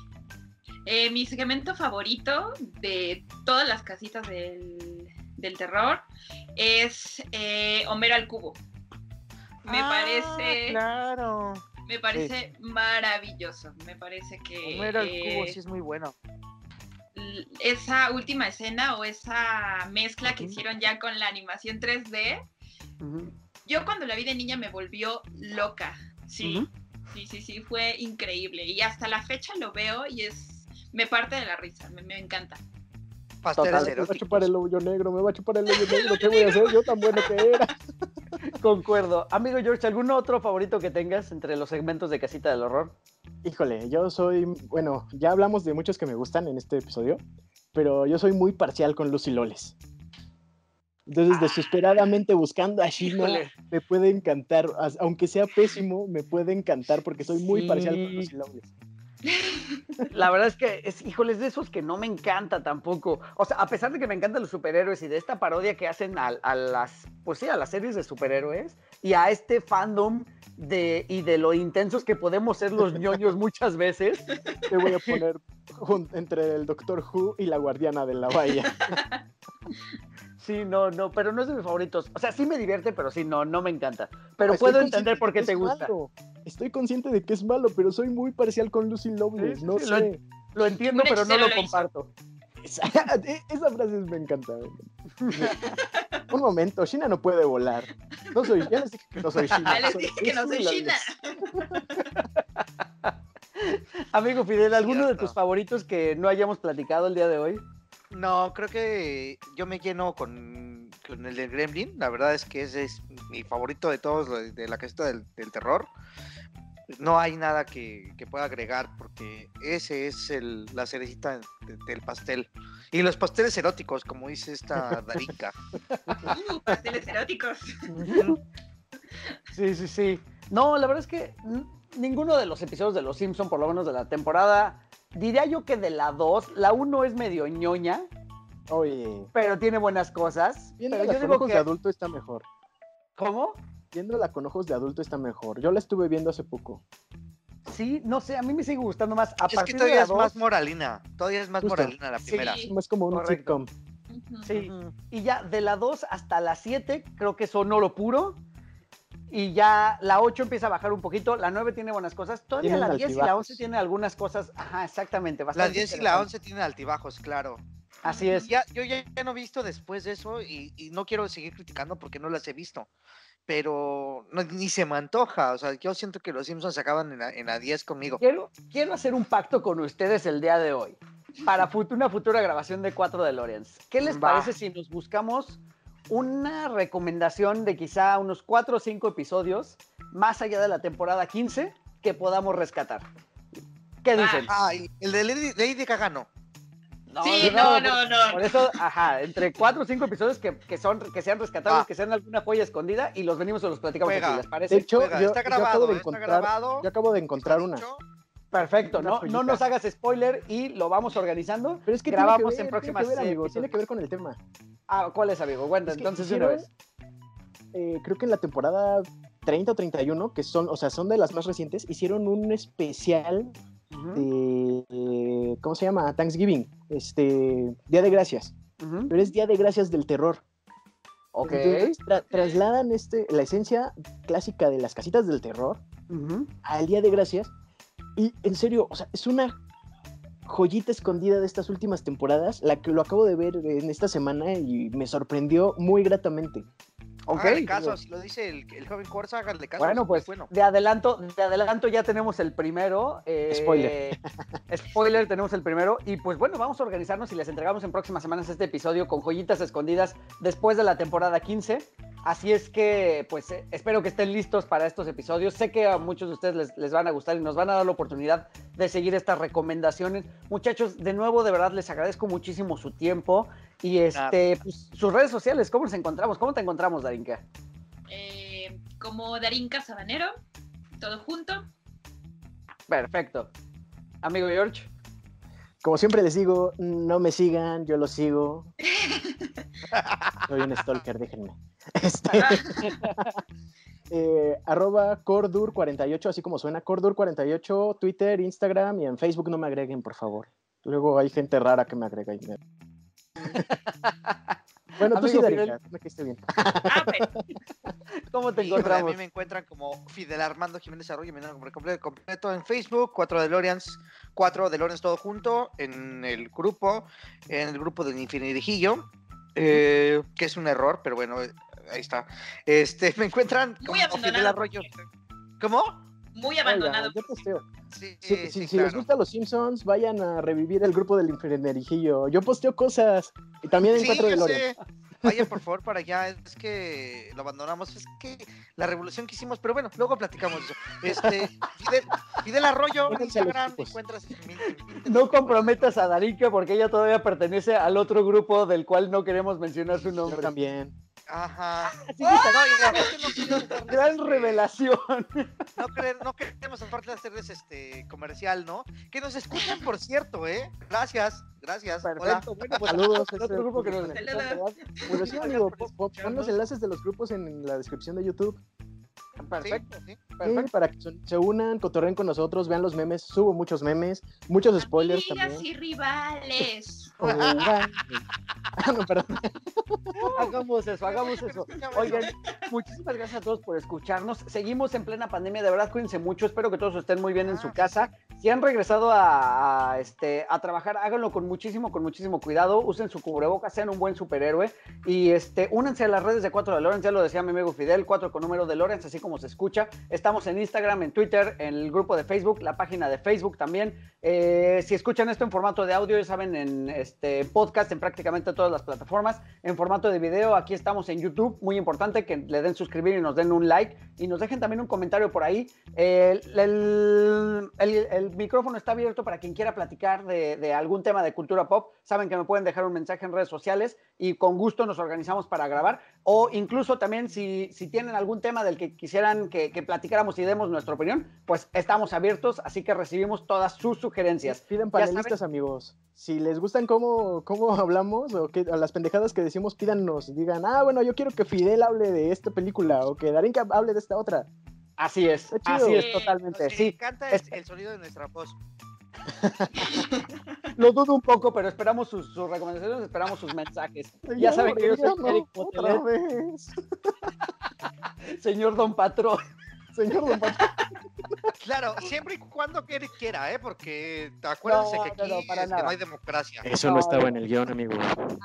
Eh, mi segmento favorito de todas las casitas del, del terror es eh, Homero al cubo. Me Ah, parece, Claro. me parece maravilloso. Me parece que Homero el cubo eh, sí es muy bueno. Esa última escena o esa mezcla que hicieron ya con la animación 3D, yo cuando la vi de niña me volvió loca. Sí, sí, sí, sí, fue increíble. Y hasta la fecha lo veo y es. Me parte de la risa, me, me encanta. Pasteles Total, Me va a chupar el hoyo negro, me va a chupar el hoyo negro. ¿Qué voy a hacer? Yo tan bueno que era. Concuerdo. Amigo George, ¿algún otro favorito que tengas entre los segmentos de Casita del Horror? Híjole, yo soy, bueno, ya hablamos de muchos que me gustan en este episodio, pero yo soy muy parcial con Lucy Loles. Entonces, desesperadamente buscando a Shima, Híjole. me puede encantar, aunque sea pésimo, me puede encantar porque soy muy parcial con. Lucy Loles. La verdad es que, es, híjoles, de esos que no me encanta tampoco. O sea, a pesar de que me encantan los superhéroes y de esta parodia que hacen a, a las, pues sí, a las series de superhéroes y a este fandom de, y de lo intensos que podemos ser los ñoños muchas veces. Te voy a poner entre el Doctor Who y la Guardiana de la Bahía. Sí, no, no, pero no es de mis favoritos. O sea, sí me divierte, pero sí, no, no me encanta. Pero Estoy puedo entender de por qué te gusta. malo. Estoy consciente de que es malo, pero soy muy parcial con Lucy Loveless. Sí, no sí, sé. Lo entiendo, pero no lo comparto. Esa, esa frase me encanta. Un momento, China no puede volar. No soy, ya les dije que no soy China. Ya les dije que no soy China. Amigo Fidel, ¿alguno de tus favoritos que no hayamos platicado el día de hoy? No, creo que yo me lleno con, con el de Gremlin. La verdad es que ese es mi favorito de todos, de, la casita del, del terror. No hay nada que, que pueda agregar porque ese es el, la cerecita de- del pastel. Y los pasteles eróticos, como dice esta Darinka. Uh, pasteles eróticos. Sí, sí, sí. No, la verdad es que n- ninguno de los episodios de Los Simpson, por lo menos de la temporada, diría yo que de la 2, la 1 es medio ñoña, Oye, pero tiene buenas cosas. Pero viéndola yo con digo ojos que... de adulto está mejor. ¿Cómo? Viéndola con ojos de adulto está mejor. Yo la estuve viendo hace poco. Sí, no sé, a mí me sigue gustando más. A Es que partir de todavía la es más 2, moralina. Todavía es más Justo. moralina la primera. Sí. Es más como un Correcto. sitcom. Sí, y ya de la 2 hasta la 7 creo que son oro puro. Y ya la 8 empieza a bajar un poquito, la 9 tiene buenas cosas, todavía Tienen la 10 y la altibajos. 11 tiene algunas cosas, ajá, exactamente, La bastante 10 y la interesantes. 11 tienen altibajos, claro. Así es. Ya, yo ya, ya no he visto después de eso y, y no quiero seguir criticando porque no las he visto. Pero no- ni se me antoja. O sea, yo siento que los Simpsons se acaban en la, en la 10 conmigo. Quiero, quiero hacer un pacto con ustedes el día de hoy para fut- una futura grabación de 4 de Lorenz. ¿Qué les Va. parece si nos buscamos una recomendación de quizá unos 4 o 5 episodios más allá de la temporada 15 que podamos rescatar? ¿Qué Va. dicen? Ah, y el de Lady, Lady Gaga no. No, Sí, no, no, por- no, Por eso, ajá, entre 4 o 5 episodios que, que son, que sean rescatables, Va. que sean alguna joya escondida y los venimos o los platicamos Juega. aquí, ¿les parece? De hecho, Juega, yo, está yo acabo grabado, de ¿eh? está encontrar, grabado. yo acabo de encontrar está una. dicho. Perfecto, no, no nos hagas spoiler y lo vamos organizando. Pero es que grabamos en que ver, próximas tiene que ver, amigo, tiene que ver con el tema. Ah, ¿cuál es, amigo? Es que entonces de una hicieron, vez. eh, creo que en la temporada 30 o 31, que son, o sea, son de las más recientes, hicieron un especial de, eh, ¿cómo se llama? Thanksgiving, este, Día de Gracias, pero es Día de Gracias del terror. Ok. Entonces, tra- trasladan este, la esencia clásica de las casitas del terror al Día de Gracias. Y en serio, o sea, es una joyita escondida de estas últimas temporadas, la que lo acabo de ver en esta semana y me sorprendió muy gratamente. Ok. Háganle caso, si lo dice el, el joven Corsa, háganle caso. Bueno, es pues bueno. de adelanto, de adelanto ya tenemos el primero. eh, Spoiler. spoiler, tenemos el primero. Y pues bueno, vamos a organizarnos y les entregamos en próximas semanas este episodio con joyitas escondidas después de la temporada 15. Así es que, pues eh, espero que estén listos para estos episodios. Sé que a muchos de ustedes les, les van a gustar y nos van a dar la oportunidad de seguir estas recomendaciones. Muchachos, de nuevo, de verdad, les agradezco muchísimo su tiempo y este, pues, sus redes sociales. ¿Cómo nos encontramos? ¿Cómo te encontramos, Darinka? Eh, como Darinka Sabanero, todo junto. Perfecto. Amigo George. Como siempre les digo, no me sigan, yo los sigo. Soy un stalker, déjenme. Este, eh, arroba Cordur48, así como suena, Cordur48, Twitter, Instagram y en Facebook no me agreguen, por favor. Luego hay gente rara que me agrega y me... Bueno, tú sí, Fidel. caíste bien. ¿Cómo te Híjole, a encontramos? mí me encuentran como Fidel Armando Jiménez Arroyo, mi nombre completo, completo en Facebook, 4 de Lorians, 4 de Lorians todo junto, en el grupo, en el grupo del Infinidijillo, eh, que es un error, pero bueno, ahí está. Este, me encuentran como Fidel. Arroyo. ¿Cómo? Muy abandonado. Oiga, yo posteo. Sí, Si, sí, si- si claro. les gustan los Simpsons, vayan a revivir el grupo del Infernerijillo. Yo posteo cosas. Y también en Sí, 4 de sé. Vayan por favor para allá, es que lo abandonamos, es que la revolución que hicimos, pero bueno, luego platicamos de eso. Este, Fidel, Fidel Arroyo, Instagram, chicos. encuentras en mi- en mi- No comprometas a Darinka porque ella todavía pertenece al otro grupo del cual no queremos mencionar su Yo nombre. también. Ajá. Sí, No, queremos darles, Gran este, revelación. No, querer- no queremos aparte hacerles este comercial, ¿no? Que nos escuchan, por cierto, ¿eh? Gracias, gracias. Hola. Perfecto. Bueno, pues Saludos. el otro grupo que nos. Bueno, sí, amigo, pon- los enlaces de los grupos en la descripción de YouTube. Perfecto. Sí, sí. Sí, Perfecto. para que se- unan, cotorren con nosotros, vean los memes, subo muchos memes, muchos spoilers Amigas también. y rivales. Ah, no, perdón. Hagamos eso, hagamos eso. Oigan, muchísimas gracias a todos por escucharnos. Seguimos en plena pandemia, de verdad, cuídense mucho. Espero que todos estén muy bien en su Ah, casa. Si han regresado a, a, este, a trabajar, háganlo con muchísimo, con muchísimo cuidado. Usen su cubrebocas, sean un buen superhéroe. Y este, únanse a las redes de 4 de Lorenz, ya lo decía mi amigo Fidel, 4 con número de Lorenz, así como se escucha. Estamos en Instagram, en Twitter, en el grupo de Facebook, la página de Facebook también. Eh, si escuchan esto en formato de audio, ya saben, en este podcast, en prácticamente todas las plataformas. En formato de video, aquí estamos en YouTube. Muy importante que le den suscribir y nos den un like. Y nos dejen también un comentario por ahí. El, micrófono está abierto para quien quiera platicar de algún tema de cultura pop. Saben que me pueden dejar un mensaje en redes sociales y con gusto nos organizamos para grabar. O incluso también si, si tienen algún tema del que quisieran que, que platicáramos y demos nuestra opinión, pues estamos abiertos, así que recibimos todas sus sugerencias. Piden panelistas, amigos. Si les gustan cómo, cómo hablamos o que, a las pendejadas que decimos, pídanos. Digan, ah, bueno, yo quiero que Fidel hable de esta película o que Darinka hable de esta otra. Así es, así es Sí, totalmente. Nos Sí, encanta es- el, el sonido de nuestra voz. lo dudo un poco, pero esperamos sus, sus recomendaciones, esperamos sus mensajes. Ya saben que yo soy Eric señor Don Patrón. Señor Don. Claro, siempre y cuando quiera, ¿eh? Porque acuérdense No, que aquí no, para nada. no hay democracia. Eso no No, estaba no. en el guion, amigo.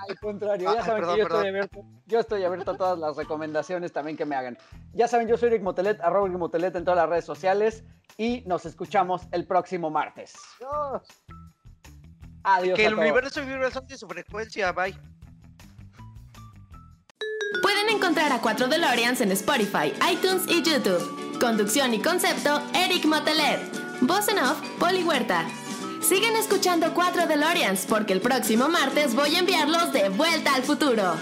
Al contrario, Ah, ya saben perdón, que yo estoy, abierto, yo estoy abierto a todas las recomendaciones también que me hagan. Ya saben, yo soy Eric Motelet, arroba Eric Motelet en todas las redes sociales y nos escuchamos el próximo martes. Dios. Adiós. Que a el todos. universo vibre de su frecuencia, bye. Pueden encontrar a 4 DeLoreans en Spotify, iTunes y YouTube. Conducción y concepto, Eric Motelet. Voz en off, Poli Huerta. Sigan escuchando 4 DeLoreans porque el próximo martes voy a enviarlos de vuelta al futuro.